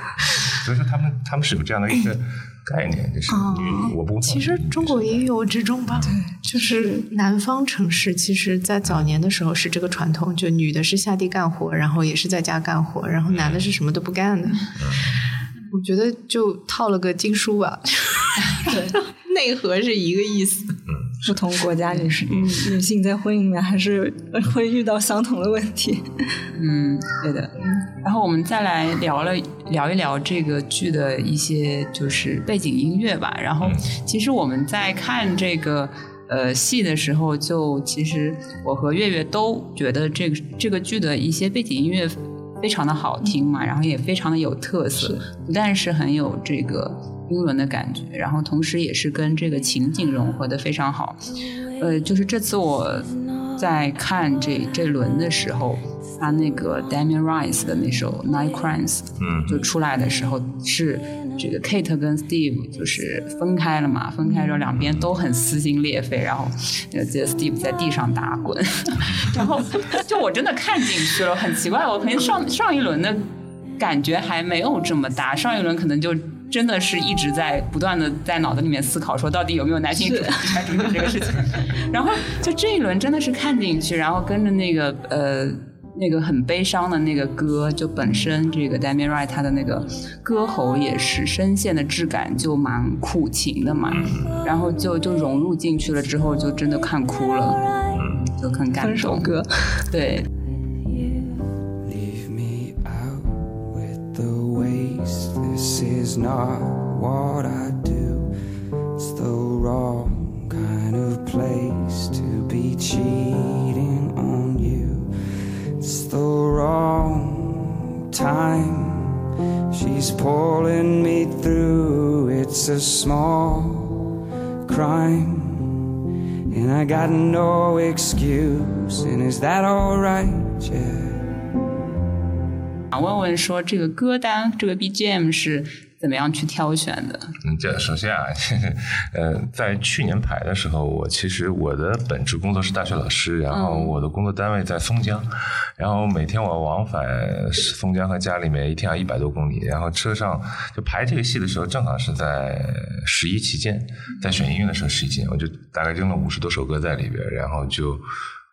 所以说他们他们是有这样的一个概念，就是女我不。其实中国也有这种吧，对，就是南方城市，其实在早年的时候是这个传统，就女的是下地干活，然后也是在家干活，然后男的是什么都不干的。我觉得就套了个经书吧，对，内核是一个意思。不同国家女女女性在婚姻里面还是会遇到相同的问题。嗯，对的。然后我们再来聊了聊一聊这个剧的一些就是背景音乐吧。然后其实我们在看这个。呃戏的时候，就其实我和月月都觉得这个这个剧的一些背景音乐非常的好听嘛，然后也非常的有特色，不但是很有这个英伦的感觉，然后同时也是跟这个情景融合的非常好。呃，就是这次我在看这这轮的时候。他那个 Damien Rice 的那首 Night Crimes，嗯，就出来的时候是这个 Kate 跟 Steve 就是分开了嘛，分开之后两边都很撕心裂肺，然后那个 Steve 在地上打滚，然后就我真的看进去了，很奇怪，我可能上上一轮的感觉还没有这么大，上一轮可能就真的是一直在不断的在脑子里面思考，说到底有没有男性主义这个事情，然后就这一轮真的是看进去，然后跟着那个呃。那个很悲伤的那个歌，就本身这个 Damian Wright 他的那个歌喉也是声线的质感就蛮苦情的嘛，然后就就融入进去了之后，就真的看哭了，就很感动。首歌，对。the wrong time. She's pulling me through. It's a small crime. And I got no excuse. And is that alright? Yeah. 想问问说，这个歌单，这个 BGM 是 怎么样去挑选的？嗯，这首先啊，呃，在去年排的时候，我其实我的本职工作是大学老师，然后我的工作单位在松江，然后每天我往返松江和家里面一天要一百多公里，然后车上就排这个戏的时候，正好是在十一期间，在选音乐的时候十一期间，我就大概扔了五十多首歌在里边，然后就。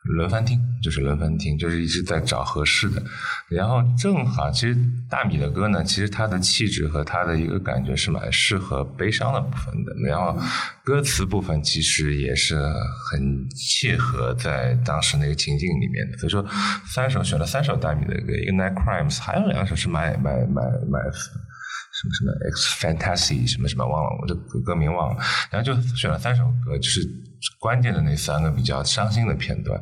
轮番听，就是轮番听，就是一直在找合适的。然后正好，其实大米的歌呢，其实它的气质和它的一个感觉是蛮适合悲伤的部分的。然后歌词部分其实也是很切合在当时那个情境里面的。所以说，三首选了三首大米的歌，一个《Night Crimes》，还有两首是《My My My My》什么什么《X Fantasy》什么什么忘了，我这歌名忘了。然后就选了三首歌，就是。关键的那三个比较伤心的片段，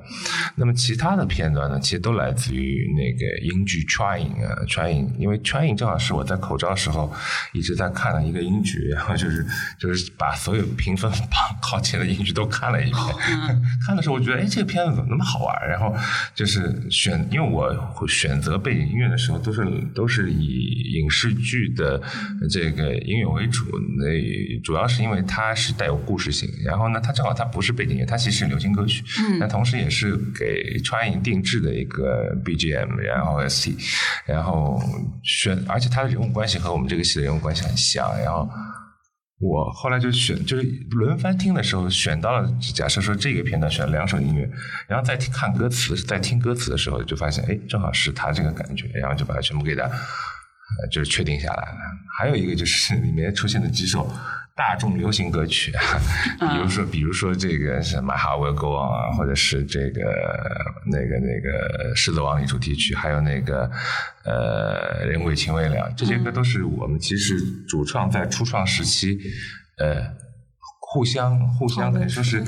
那么其他的片段呢，其实都来自于那个英剧《Trying》啊，《Trying》，因为《Trying》正好是我在口罩时候一直在看的一个英剧，然 后就是就是把所有评分榜靠前的英剧都看了一遍。看的时候我觉得，哎，这个片子怎么那么好玩？然后就是选，因为我选择背景音乐的时候都是都是以影视剧的这个音乐为主，那主要是因为它是带有故事性，然后呢，它正好它。不是背景音乐，它其实是流行歌曲，但同时也是给川影定制的一个 BGM，然后 ST，然后选，而且它的人物关系和我们这个戏的人物关系很像。然后我后来就选，就是轮番听的时候选到了，假设说这个片段选了两首音乐，然后再看歌词，在听歌词的时候就发现，哎，正好是他这个感觉，然后就把它全部给它，就是确定下来了。还有一个就是里面出现的几首。大众流行歌曲，比如说，比如说这个什么《How Will Go On》啊，或者是这个那个那个《狮子王》里主题曲，还有那个呃《人鬼情未了》，这些歌都是我们其实主创在初创时期呃互相互相可以说是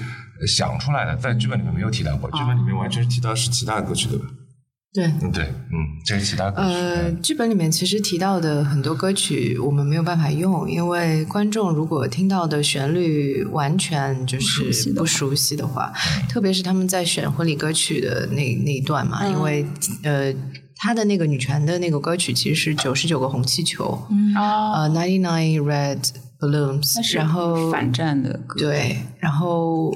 想出来的，在剧本里面没有提到过，剧本里面完全是提到是其他的歌曲对吧？对，嗯对，嗯，这是其他呃，剧本里面其实提到的很多歌曲我们没有办法用，因为观众如果听到的旋律完全就是不熟悉的话，特别是他们在选婚礼歌曲的那那一段嘛，因为呃，他的那个女权的那个歌曲其实是九十九个红气球，呃，ninety nine red balloons，然后反战的歌，对，然后。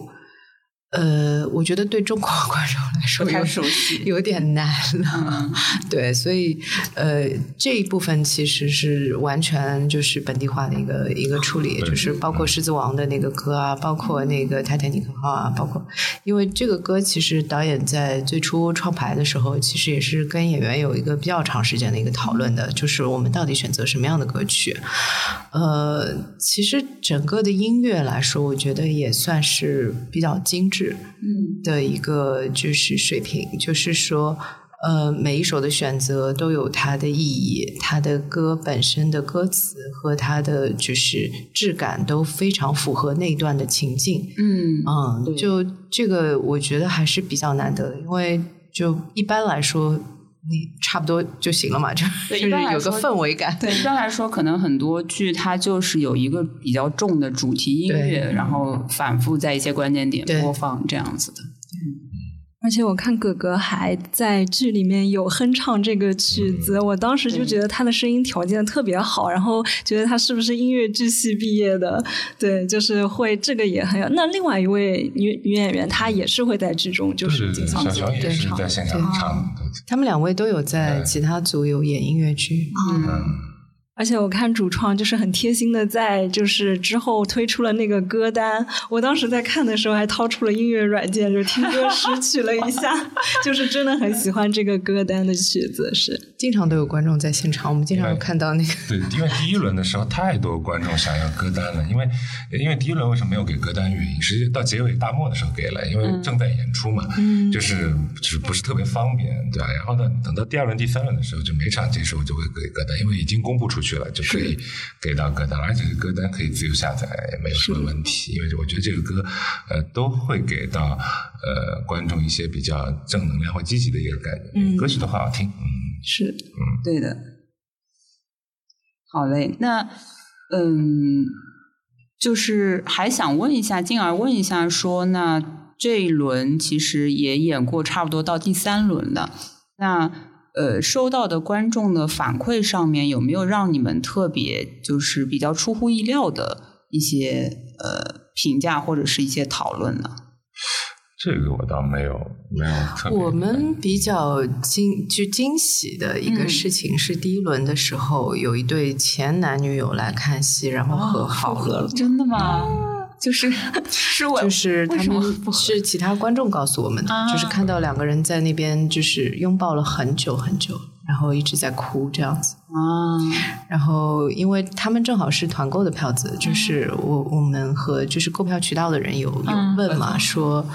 呃，我觉得对中国观众来说太熟悉，有点难了。对，所以呃，这一部分其实是完全就是本地化的一个一个处理，就是包括《狮子王》的那个歌啊，包括那个《泰坦尼克号》啊，包括因为这个歌其实导演在最初创排的时候，其实也是跟演员有一个比较长时间的一个讨论的，就是我们到底选择什么样的歌曲。呃，其实整个的音乐来说，我觉得也算是比较精致。嗯，的一个就是水平，就是说，呃，每一首的选择都有它的意义，它的歌本身的歌词和它的就是质感都非常符合那段的情境。嗯嗯，就这个我觉得还是比较难得的，因为就一般来说。你差不多就行了嘛，就就是有个氛围感。对，一般来说，可能很多剧它就是有一个比较重的主题音乐，然后反复在一些关键点播放这样子的。而且我看哥哥还在剧里面有哼唱这个曲子，我当时就觉得他的声音条件特别好，然后觉得他是不是音乐剧系毕业的？对，就是会这个也很有。那另外一位女女演员，她也是会在剧中就是经常小也是在现场唱。他们两位都有在其他组有演音乐剧。嗯。而且我看主创就是很贴心的，在就是之后推出了那个歌单。我当时在看的时候还掏出了音乐软件，就听歌识曲了一下，就是真的很喜欢这个歌单的曲子。是经常都有观众在现场，我们经常有看到那个。对，因为第一轮的时候太多观众想要歌单了，因为因为第一轮为什么没有给歌单？原因实际到结尾大幕的时候给了，因为正在演出嘛，就是就是不是特别方便，对吧？然后呢，等到第二轮、第三轮的时候，就每场结束就会给歌单，因为已经公布出。去了就可以给到歌单，而且歌单可以自由下载，也没有什么问题。因为我觉得这个歌，呃，都会给到呃观众一些比较正能量或积极的一个感觉。嗯，歌曲都很好听。嗯，是，嗯，对的。好嘞，那嗯，就是还想问一下进而，问一下说，那这一轮其实也演过差不多到第三轮了，那。呃，收到的观众的反馈上面有没有让你们特别就是比较出乎意料的一些呃评价或者是一些讨论呢？这个我倒没有没有特别。我们比较惊就惊喜的一个事情是，第一轮的时候有一对前男女友来看戏，然后和好了。真的吗？就是 是我就是他们是其他观众告诉我们的，就是看到两个人在那边就是拥抱了很久很久，然后一直在哭这样子啊。然后因为他们正好是团购的票子，就是我我们和就是购票渠道的人有有问嘛，说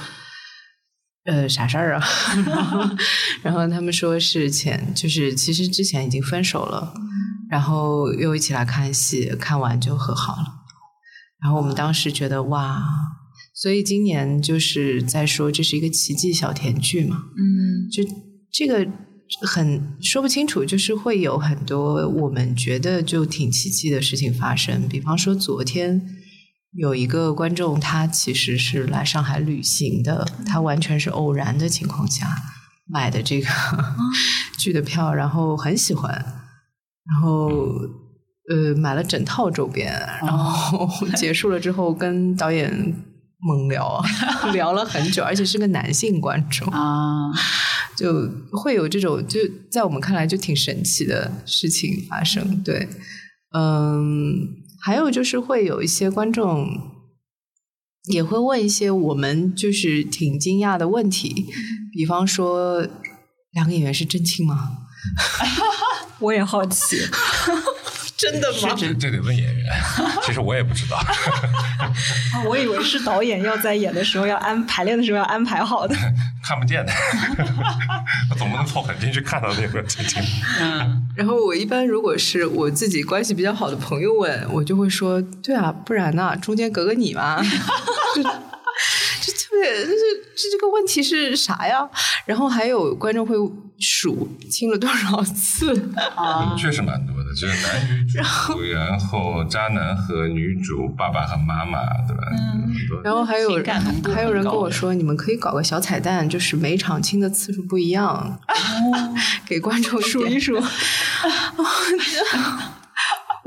呃啥事儿啊？然后他们说是前就是其实之前已经分手了，然后又一起来看戏，看完就和好了。然后我们当时觉得哇，所以今年就是在说这是一个奇迹小甜剧嘛，嗯，就这个很说不清楚，就是会有很多我们觉得就挺奇迹的事情发生。比方说昨天有一个观众，他其实是来上海旅行的，他完全是偶然的情况下买的这个 剧的票，然后很喜欢，然后。呃，买了整套周边，然后 结束了之后跟导演猛聊，聊了很久，而且是个男性观众啊，就会有这种就在我们看来就挺神奇的事情发生。对，嗯，还有就是会有一些观众也会问一些我们就是挺惊讶的问题，比方说两个演员是真亲吗？我也好奇。真的吗？这这得问演员。其实我也不知道。我以为是导演要在演的时候要安排练的时候要安排好的。看不见的。我总不能凑很近去看到那个情景。嗯。然后我一般如果是我自己关系比较好的朋友问，我就会说：对啊，不然呢？中间隔个你嘛。就就特别，就是这这个问题是啥呀？然后还有观众会数亲了多少次啊？确实蛮多的。就是男女主，然后渣男和女主，爸爸和妈妈，对吧？嗯。然后还有还有人跟我说，你们可以搞个小彩蛋，就是每场亲的次数不一样，给观众数一数。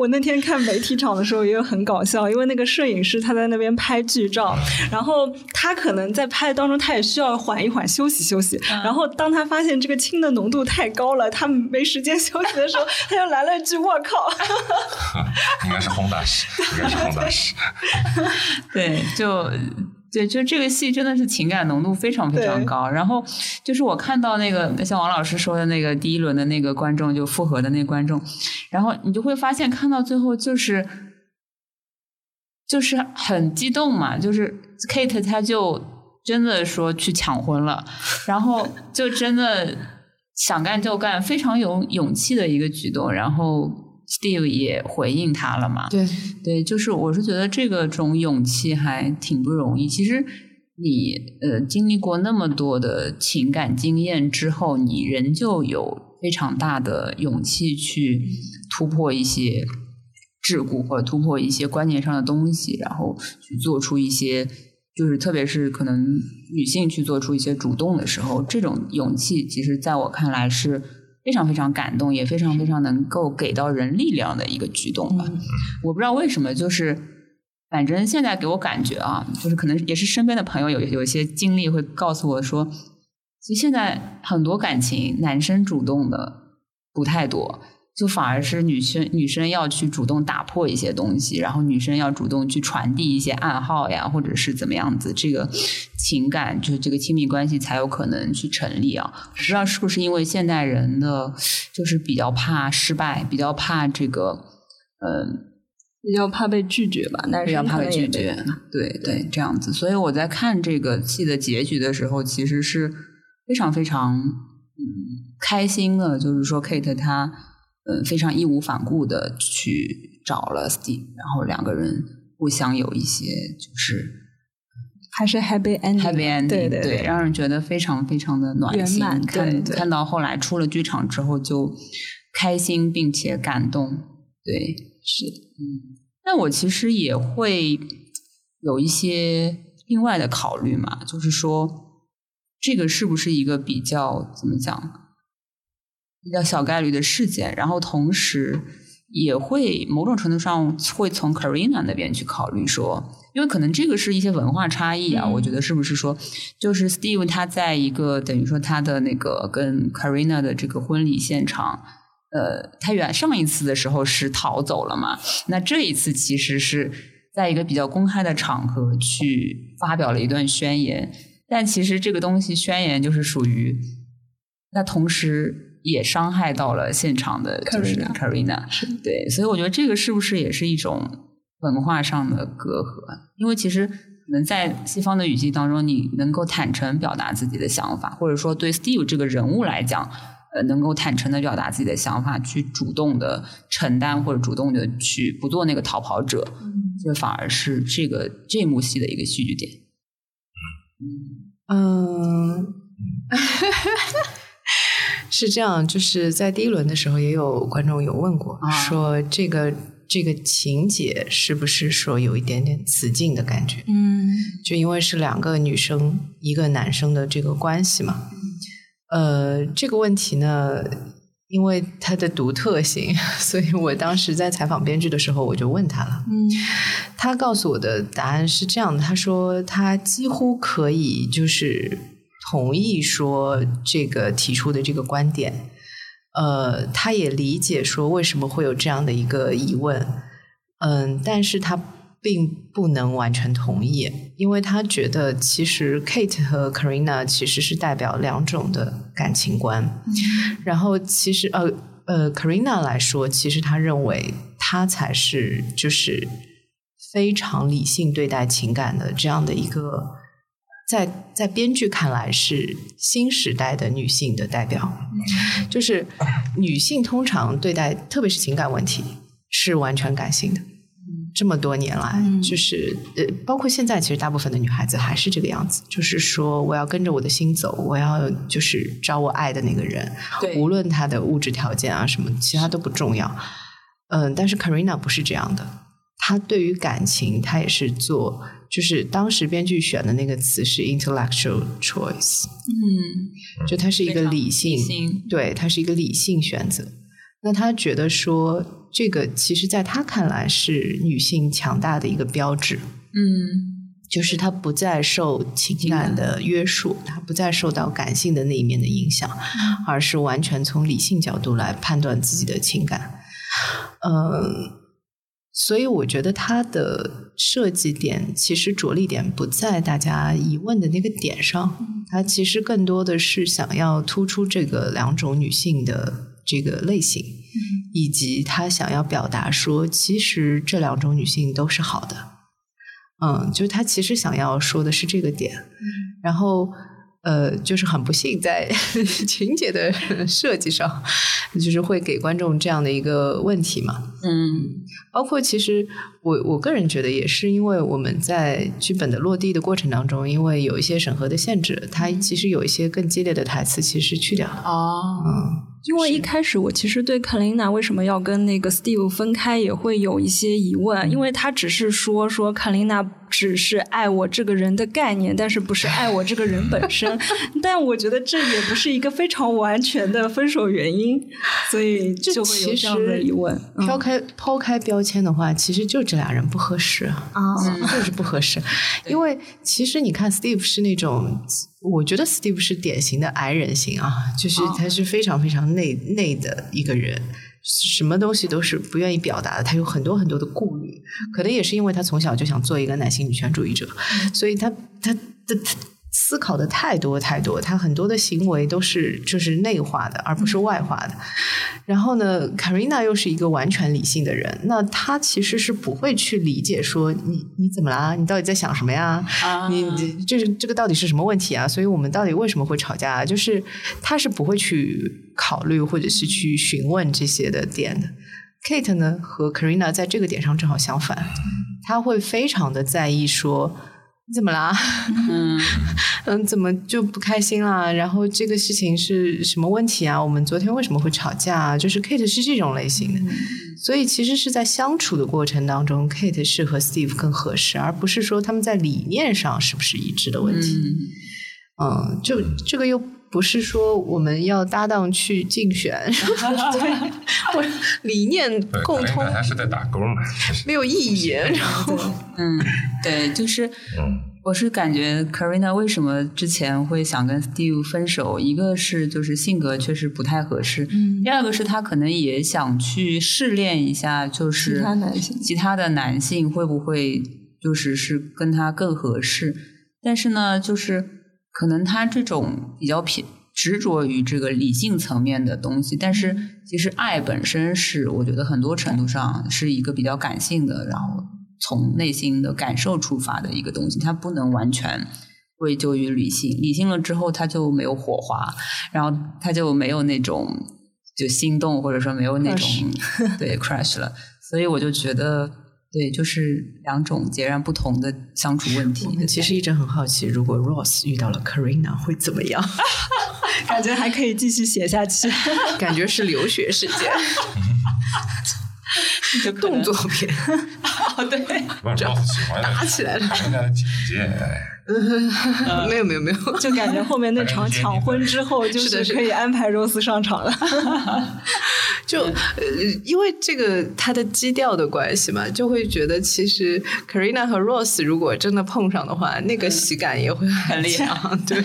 我那天看媒体场的时候也很搞笑，因为那个摄影师他在那边拍剧照，然后他可能在拍当中他也需要缓一缓休息休息，然后当他发现这个氢的浓度太高了，他没时间休息的时候，他又来了一句“我靠 ”，应该是轰大师，应该是轰大师，对，就。对，就这个戏真的是情感浓度非常非常高。然后就是我看到那个像王老师说的那个第一轮的那个观众，就复合的那观众，然后你就会发现看到最后就是就是很激动嘛，就是 Kate 他就真的说去抢婚了，然后就真的。想干就干，非常有勇气的一个举动。然后 Steve 也回应他了嘛？对对，就是我是觉得这个种勇气还挺不容易。其实你呃经历过那么多的情感经验之后，你仍旧有非常大的勇气去突破一些桎梏，或者突破一些观念上的东西，然后去做出一些。就是特别是可能女性去做出一些主动的时候，这种勇气，其实在我看来是非常非常感动，也非常非常能够给到人力量的一个举动吧。我不知道为什么，就是反正现在给我感觉啊，就是可能也是身边的朋友有有一些经历会告诉我说，其实现在很多感情男生主动的不太多。就反而是女生，女生要去主动打破一些东西，然后女生要主动去传递一些暗号呀，或者是怎么样子，这个情感就是这个亲密关系才有可能去成立啊。不知道是不是因为现代人的就是比较怕失败，比较怕这个，嗯，比较怕被拒绝吧？比较怕被拒绝，对对，这样子。所以我在看这个戏的结局的时候，其实是非常非常嗯开心的，就是说 Kate 她。嗯，非常义无反顾的去找了 Steve，然后两个人互相有一些就是还是 happy ending，happy ending，对对对，让人觉得非常非常的暖心。看看到后来出了剧场之后就开心并且感动，对，是嗯。那我其实也会有一些另外的考虑嘛，就是说这个是不是一个比较怎么讲？比较小概率的事件，然后同时也会某种程度上会从 Karina 那边去考虑说，因为可能这个是一些文化差异啊，我觉得是不是说，就是 Steve 他在一个等于说他的那个跟 Karina 的这个婚礼现场，呃，他原上一次的时候是逃走了嘛，那这一次其实是在一个比较公开的场合去发表了一段宣言，但其实这个东西宣言就是属于，那同时。也伤害到了现场的，就是 Karina，对，所以我觉得这个是不是也是一种文化上的隔阂？因为其实可能在西方的语境当中，你能够坦诚表达自己的想法，或者说对 Steve 这个人物来讲，呃，能够坦诚的表达自己的想法，去主动的承担或者主动的去不做那个逃跑者，这反而是这个这幕戏的一个戏剧点。嗯。是这样，就是在第一轮的时候，也有观众有问过，说这个这个情节是不是说有一点点雌竞的感觉？嗯，就因为是两个女生一个男生的这个关系嘛。呃，这个问题呢，因为它的独特性，所以我当时在采访编剧的时候，我就问他了。嗯，他告诉我的答案是这样的，他说他几乎可以就是。同意说这个提出的这个观点，呃，他也理解说为什么会有这样的一个疑问，嗯，但是他并不能完全同意，因为他觉得其实 Kate 和 Karina 其实是代表两种的感情观，然后其实呃呃 Karina 来说，其实他认为他才是就是非常理性对待情感的这样的一个。在在编剧看来是新时代的女性的代表，就是女性通常对待特别是情感问题是完全感性的。这么多年来，就是呃，包括现在，其实大部分的女孩子还是这个样子，就是说我要跟着我的心走，我要就是找我爱的那个人，无论他的物质条件啊什么，其他都不重要。嗯，但是 Karina 不是这样的，她对于感情，她也是做。就是当时编剧选的那个词是 intellectual choice，嗯，就它是一个理性，对，它是一个理性选择。那他觉得说，这个其实在他看来是女性强大的一个标志，嗯，就是她不再受情感的约束，她不再受到感性的那一面的影响，而是完全从理性角度来判断自己的情感，嗯。所以我觉得它的设计点其实着力点不在大家疑问的那个点上，它其实更多的是想要突出这个两种女性的这个类型，以及他想要表达说，其实这两种女性都是好的。嗯，就是他其实想要说的是这个点。然后，呃，就是很不幸，在 情节的设计上，就是会给观众这样的一个问题嘛。嗯，包括其实我我个人觉得，也是因为我们在剧本的落地的过程当中，因为有一些审核的限制，它其实有一些更激烈的台词其实去掉了。哦，嗯。因为一开始我其实对克琳娜为什么要跟那个 Steve 分开也会有一些疑问，因为他只是说说克琳娜只是爱我这个人的概念，但是不是爱我这个人本身。但我觉得这也不是一个非常完全的分手原因，所以就会有这样的疑问。抛开抛开标签的话，其实就这俩人不合适啊，就是不合适。因为其实你看 Steve 是那种。我觉得 Steve 是典型的矮人型啊，就是他是非常非常内内的一个人，什么东西都是不愿意表达的，他有很多很多的顾虑，可能也是因为他从小就想做一个男性女权主义者，所以他他他。思考的太多太多，他很多的行为都是就是内化的，而不是外化的。然后呢，Karina 又是一个完全理性的人，那他其实是不会去理解说你你怎么啦？你到底在想什么呀？你这这个到底是什么问题啊？所以我们到底为什么会吵架？啊就是他是不会去考虑或者是去询问这些的点的。Kate 呢和 Karina 在这个点上正好相反，他会非常的在意说。你怎么啦？嗯 嗯，怎么就不开心啦？然后这个事情是什么问题啊？我们昨天为什么会吵架啊？就是 Kate 是这种类型的，所以其实是在相处的过程当中，Kate 是和 Steve 更合适，而不是说他们在理念上是不是一致的问题。嗯，就这个又不是说我们要搭档去竞选，对，我理念共通，还是在打工嘛，没有意义。然后，嗯。对，就是，我是感觉 Karina 为什么之前会想跟 Steve 分手，一个是就是性格确实不太合适，嗯第二个是他可能也想去试炼一下，就是其他男性，其他的男性会不会就是是跟他更合适？但是呢，就是可能他这种比较偏执着于这个理性层面的东西，但是其实爱本身是我觉得很多程度上是一个比较感性的，然后。从内心的感受出发的一个东西，它不能完全归咎于理性。理性了之后，它就没有火花，然后它就没有那种就心动，或者说没有那种 对 crush 了。所以我就觉得，对，就是两种截然不同的相处问题。其实一直很好奇，如果 Ross 遇到了 Karina 会怎么样？感觉还可以继续写下去，感觉是留学时间。动作片，哦对，打起来了，人家的姐姐，没有没有没有，就感觉后面那场抢婚之后，就 是可以安排 Rose 上场了。就呃，因为这个他的基调的关系嘛，就会觉得其实 Karina 和 Rose 如果真的碰上的话，那个喜感也会很强。对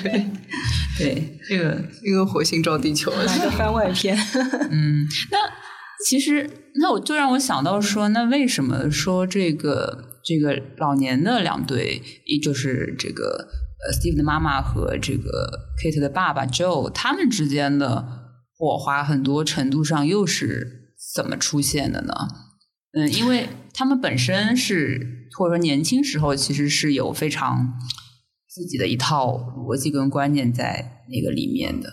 对，这个一个火星撞地球，来个番外篇。嗯，那其实。那我就让我想到说，那为什么说这个这个老年的两对，一就是这个呃，Steve 的妈妈和这个 Kate 的爸爸 Joe，他们之间的火花，很多程度上又是怎么出现的呢？嗯，因为他们本身是或者说年轻时候其实是有非常自己的一套逻辑跟观念在那个里面的。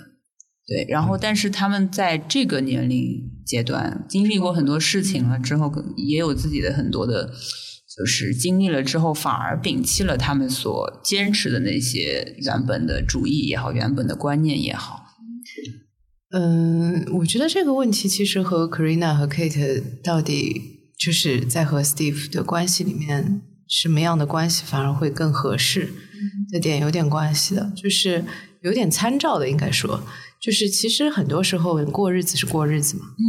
对，然后但是他们在这个年龄阶段经历过很多事情了之后，也有自己的很多的，就是经历了之后，反而摒弃了他们所坚持的那些原本的主义也好，原本的观念也好。嗯，我觉得这个问题其实和 Karina 和 Kate 到底就是在和 Steve 的关系里面什么样的关系反而会更合适这点有点关系的，就是有点参照的，应该说。就是其实很多时候过日子是过日子嘛，嗯，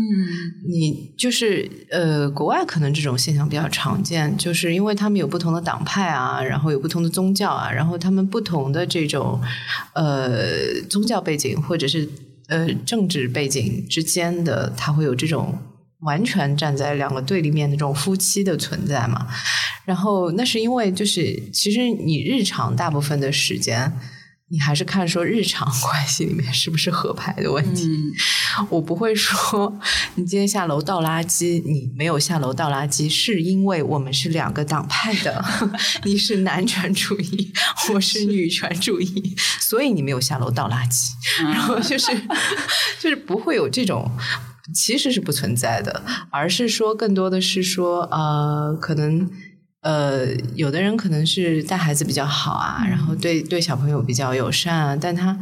你就是呃，国外可能这种现象比较常见，就是因为他们有不同的党派啊，然后有不同的宗教啊，然后他们不同的这种呃宗教背景或者是呃政治背景之间的，他会有这种完全站在两个对立面的这种夫妻的存在嘛。然后那是因为就是其实你日常大部分的时间。你还是看说日常 关系里面是不是合拍的问题。我不会说你今天下楼倒垃圾，你没有下楼倒垃圾，是因为我们是两个党派的，你是男权主义，我是女权主义，所以你没有下楼倒垃圾。然后就是就是不会有这种，其实是不存在的，而是说更多的是说呃，可能。呃，有的人可能是带孩子比较好啊，然后对对小朋友比较友善啊，但他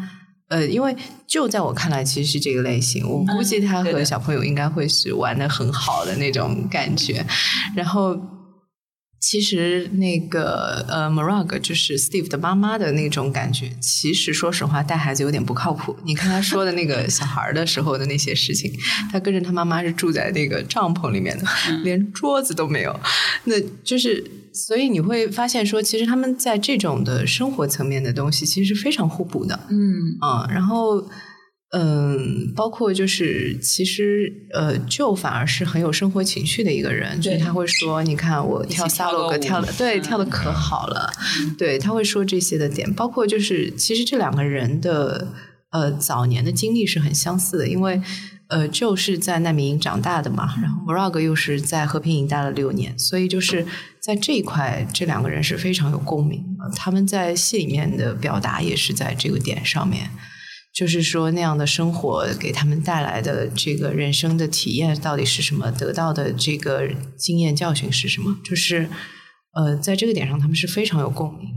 呃，因为就在我看来，其实是这个类型，我估计他和小朋友应该会是玩的很好的那种感觉。然后，其实那个呃，Marag 就是 Steve 的妈妈的那种感觉，其实说实话，带孩子有点不靠谱。你看他说的那个小孩的时候的那些事情，他跟着他妈妈是住在那个帐篷里面的，连桌子都没有，那就是。所以你会发现，说其实他们在这种的生活层面的东西，其实是非常互补的。嗯啊，然后嗯，包括就是其实呃，就反而是很有生活情趣的一个人，就是他会说，你看我跳萨洛格跳的，对，跳的可好了。对，他会说这些的点，包括就是其实这两个人的呃早年的经历是很相似的，因为。呃，就是在难民营长大的嘛，然后 Morag 又是在和平营待了六年，所以就是在这一块，这两个人是非常有共鸣。他们在戏里面的表达也是在这个点上面，就是说那样的生活给他们带来的这个人生的体验到底是什么，得到的这个经验教训是什么，就是呃，在这个点上他们是非常有共鸣。嗯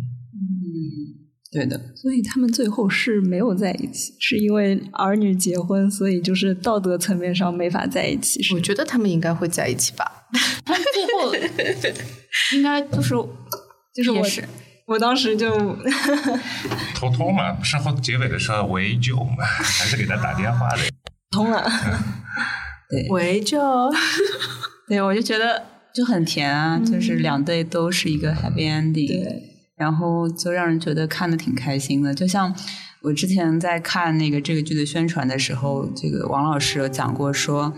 对的，所以他们最后是没有在一起，是因为儿女结婚，所以就是道德层面上没法在一起。我觉得他们应该会在一起吧。他们最后 应该就是就是我，我当时就 偷偷嘛，不是后结尾的时候围救嘛，还是给他打电话的。通了，对，围救，对，我就觉得就很甜啊，就是两对都是一个 happy ending。对。然后就让人觉得看的挺开心的，就像我之前在看那个这个剧的宣传的时候，这个王老师有讲过说，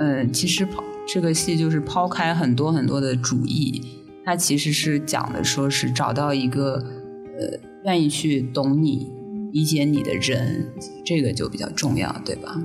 嗯，其实抛这个戏就是抛开很多很多的主义，它其实是讲的说是找到一个呃愿意去懂你、理解你的人，这个就比较重要，对吧？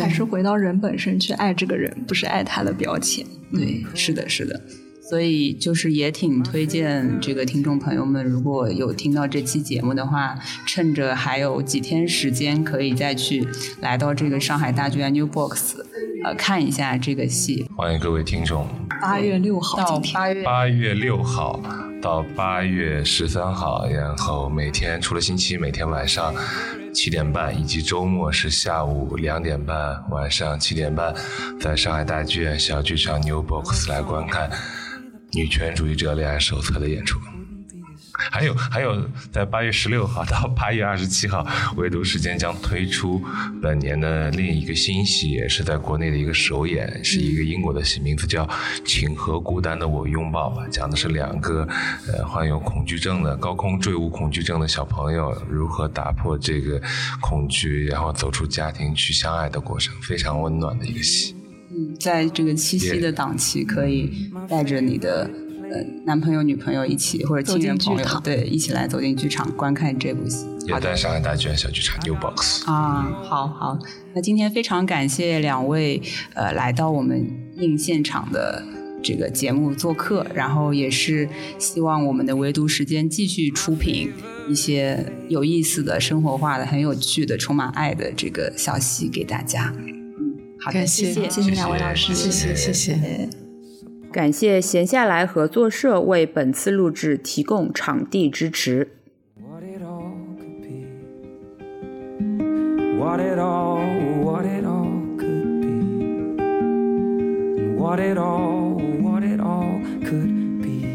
还是回到人本身去爱这个人，不是爱他的标签。对，是的，是的。所以就是也挺推荐这个听众朋友们，如果有听到这期节目的话，趁着还有几天时间，可以再去来到这个上海大剧院 New Box，呃，看一下这个戏。欢迎各位听众。八月六号到八月八月六号到八月十三号，然后每天除了星期每天晚上七点半，以及周末是下午两点半、晚上七点半，在上海大剧院小剧场 New Box 来观看。女权主义者恋爱手册的演出，还有还有，在八月十六号到八月二十七号，唯独时间将推出本年的另一个新戏，也是在国内的一个首演，是一个英国的戏，名字叫《请和孤单的我拥抱吧》，讲的是两个呃患有恐惧症的高空坠物恐惧症的小朋友如何打破这个恐惧，然后走出家庭去相爱的过程，非常温暖的一个戏。在这个七夕的档期，可以带着你的呃男朋友、女朋友一起，或者亲人朋友，对，一起来走进剧场观看这部戏。也在上海大剧院小剧场 New Box。啊，好好。那今天非常感谢两位呃来到我们映现场的这个节目做客，然后也是希望我们的唯独时间继续出品一些有意思的生活化的、很有趣的、充满爱的这个小戏给大家。好的，谢谢，谢谢两位老师，谢谢，谢谢。感谢闲下来合作社为本次录制提供场地支持。what it all could be.